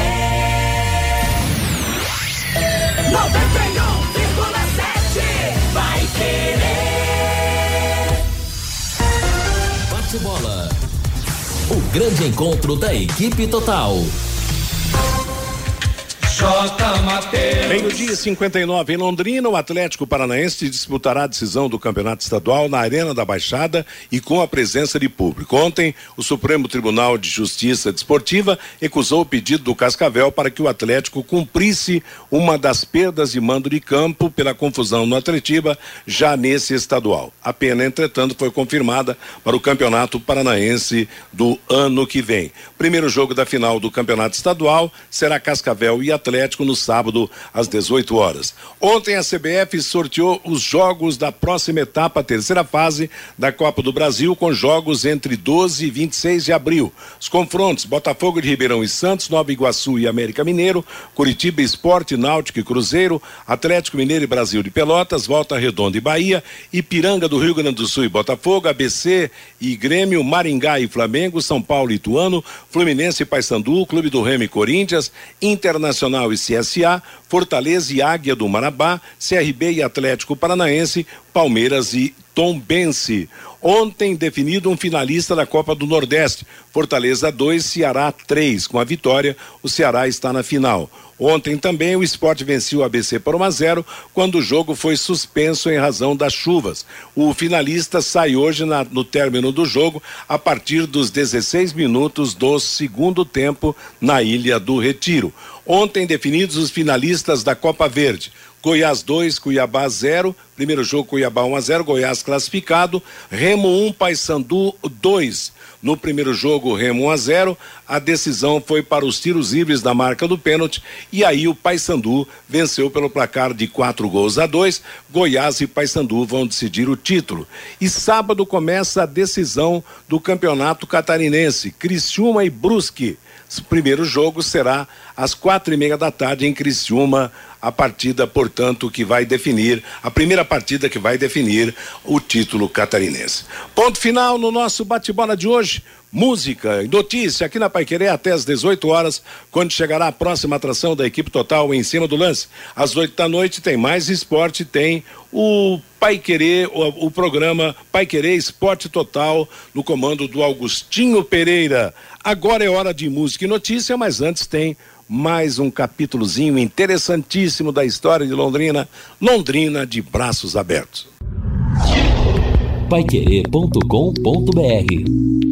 [SPEAKER 8] 91,7 Paiquerê.
[SPEAKER 1] Bate bola. O grande encontro da equipe total.
[SPEAKER 2] Meio-dia 59 em Londrina, o Atlético Paranaense disputará a decisão do Campeonato Estadual na Arena da Baixada e com a presença de público. Ontem, o Supremo Tribunal de Justiça Desportiva recusou o pedido do Cascavel para que o Atlético cumprisse uma das perdas de mando de campo pela confusão no Atletiba já nesse estadual. A pena, entretanto, foi confirmada para o Campeonato Paranaense do ano que vem. Primeiro jogo da final do Campeonato Estadual será Cascavel e Atlético Atlético no sábado às 18 horas. Ontem a CBF sorteou os jogos da próxima etapa, terceira fase da Copa do Brasil, com jogos entre 12 e 26 de abril. Os confrontos: Botafogo de Ribeirão e Santos, Nova Iguaçu e América Mineiro, Curitiba Esporte, Náutico e Cruzeiro, Atlético Mineiro e Brasil de Pelotas, Volta Redonda e Bahia, Ipiranga do Rio Grande do Sul e Botafogo, ABC e Grêmio, Maringá e Flamengo, São Paulo e Ituano, Fluminense e Paysandu, Clube do Remo e Corinthians, Internacional e CSA, Fortaleza e Águia do Marabá, CRB e Atlético Paranaense, Palmeiras e Tombense. Ontem definido um finalista da Copa do Nordeste, Fortaleza 2, Ceará 3. Com a vitória, o Ceará está na final. Ontem também o esporte venceu o ABC por 1 a 0 quando o jogo foi suspenso em razão das chuvas. O finalista sai hoje na, no término do jogo a partir dos 16 minutos do segundo tempo na Ilha do Retiro. Ontem definidos os finalistas da Copa Verde. Goiás 2, Cuiabá 0. Primeiro jogo Cuiabá 1 a 0, Goiás classificado. Remo 1, um, Paysandu 2. No primeiro jogo, Remo 1 a 0. A decisão foi para os tiros livres da marca do pênalti e aí o Paysandu venceu pelo placar de quatro gols a dois. Goiás e Paysandu vão decidir o título. E sábado começa a decisão do Campeonato Catarinense. Criciúma e Brusque. O primeiro jogo será às quatro e meia da tarde em Criciúma, a partida, portanto, que vai definir, a primeira partida que vai definir o título catarinense. Ponto final no nosso bate-bola de hoje. Música e notícia aqui na Paiquerê até às 18 horas, quando chegará a próxima atração da equipe total em cima do lance. Às 8 da noite tem mais esporte, tem o Paiquerê, o, o programa Paiquerê Esporte Total, no comando do Augustinho Pereira. Agora é hora de música e notícia, mas antes tem mais um capítulozinho interessantíssimo da história de Londrina, Londrina de braços abertos.
[SPEAKER 1] Paiquerê.com.br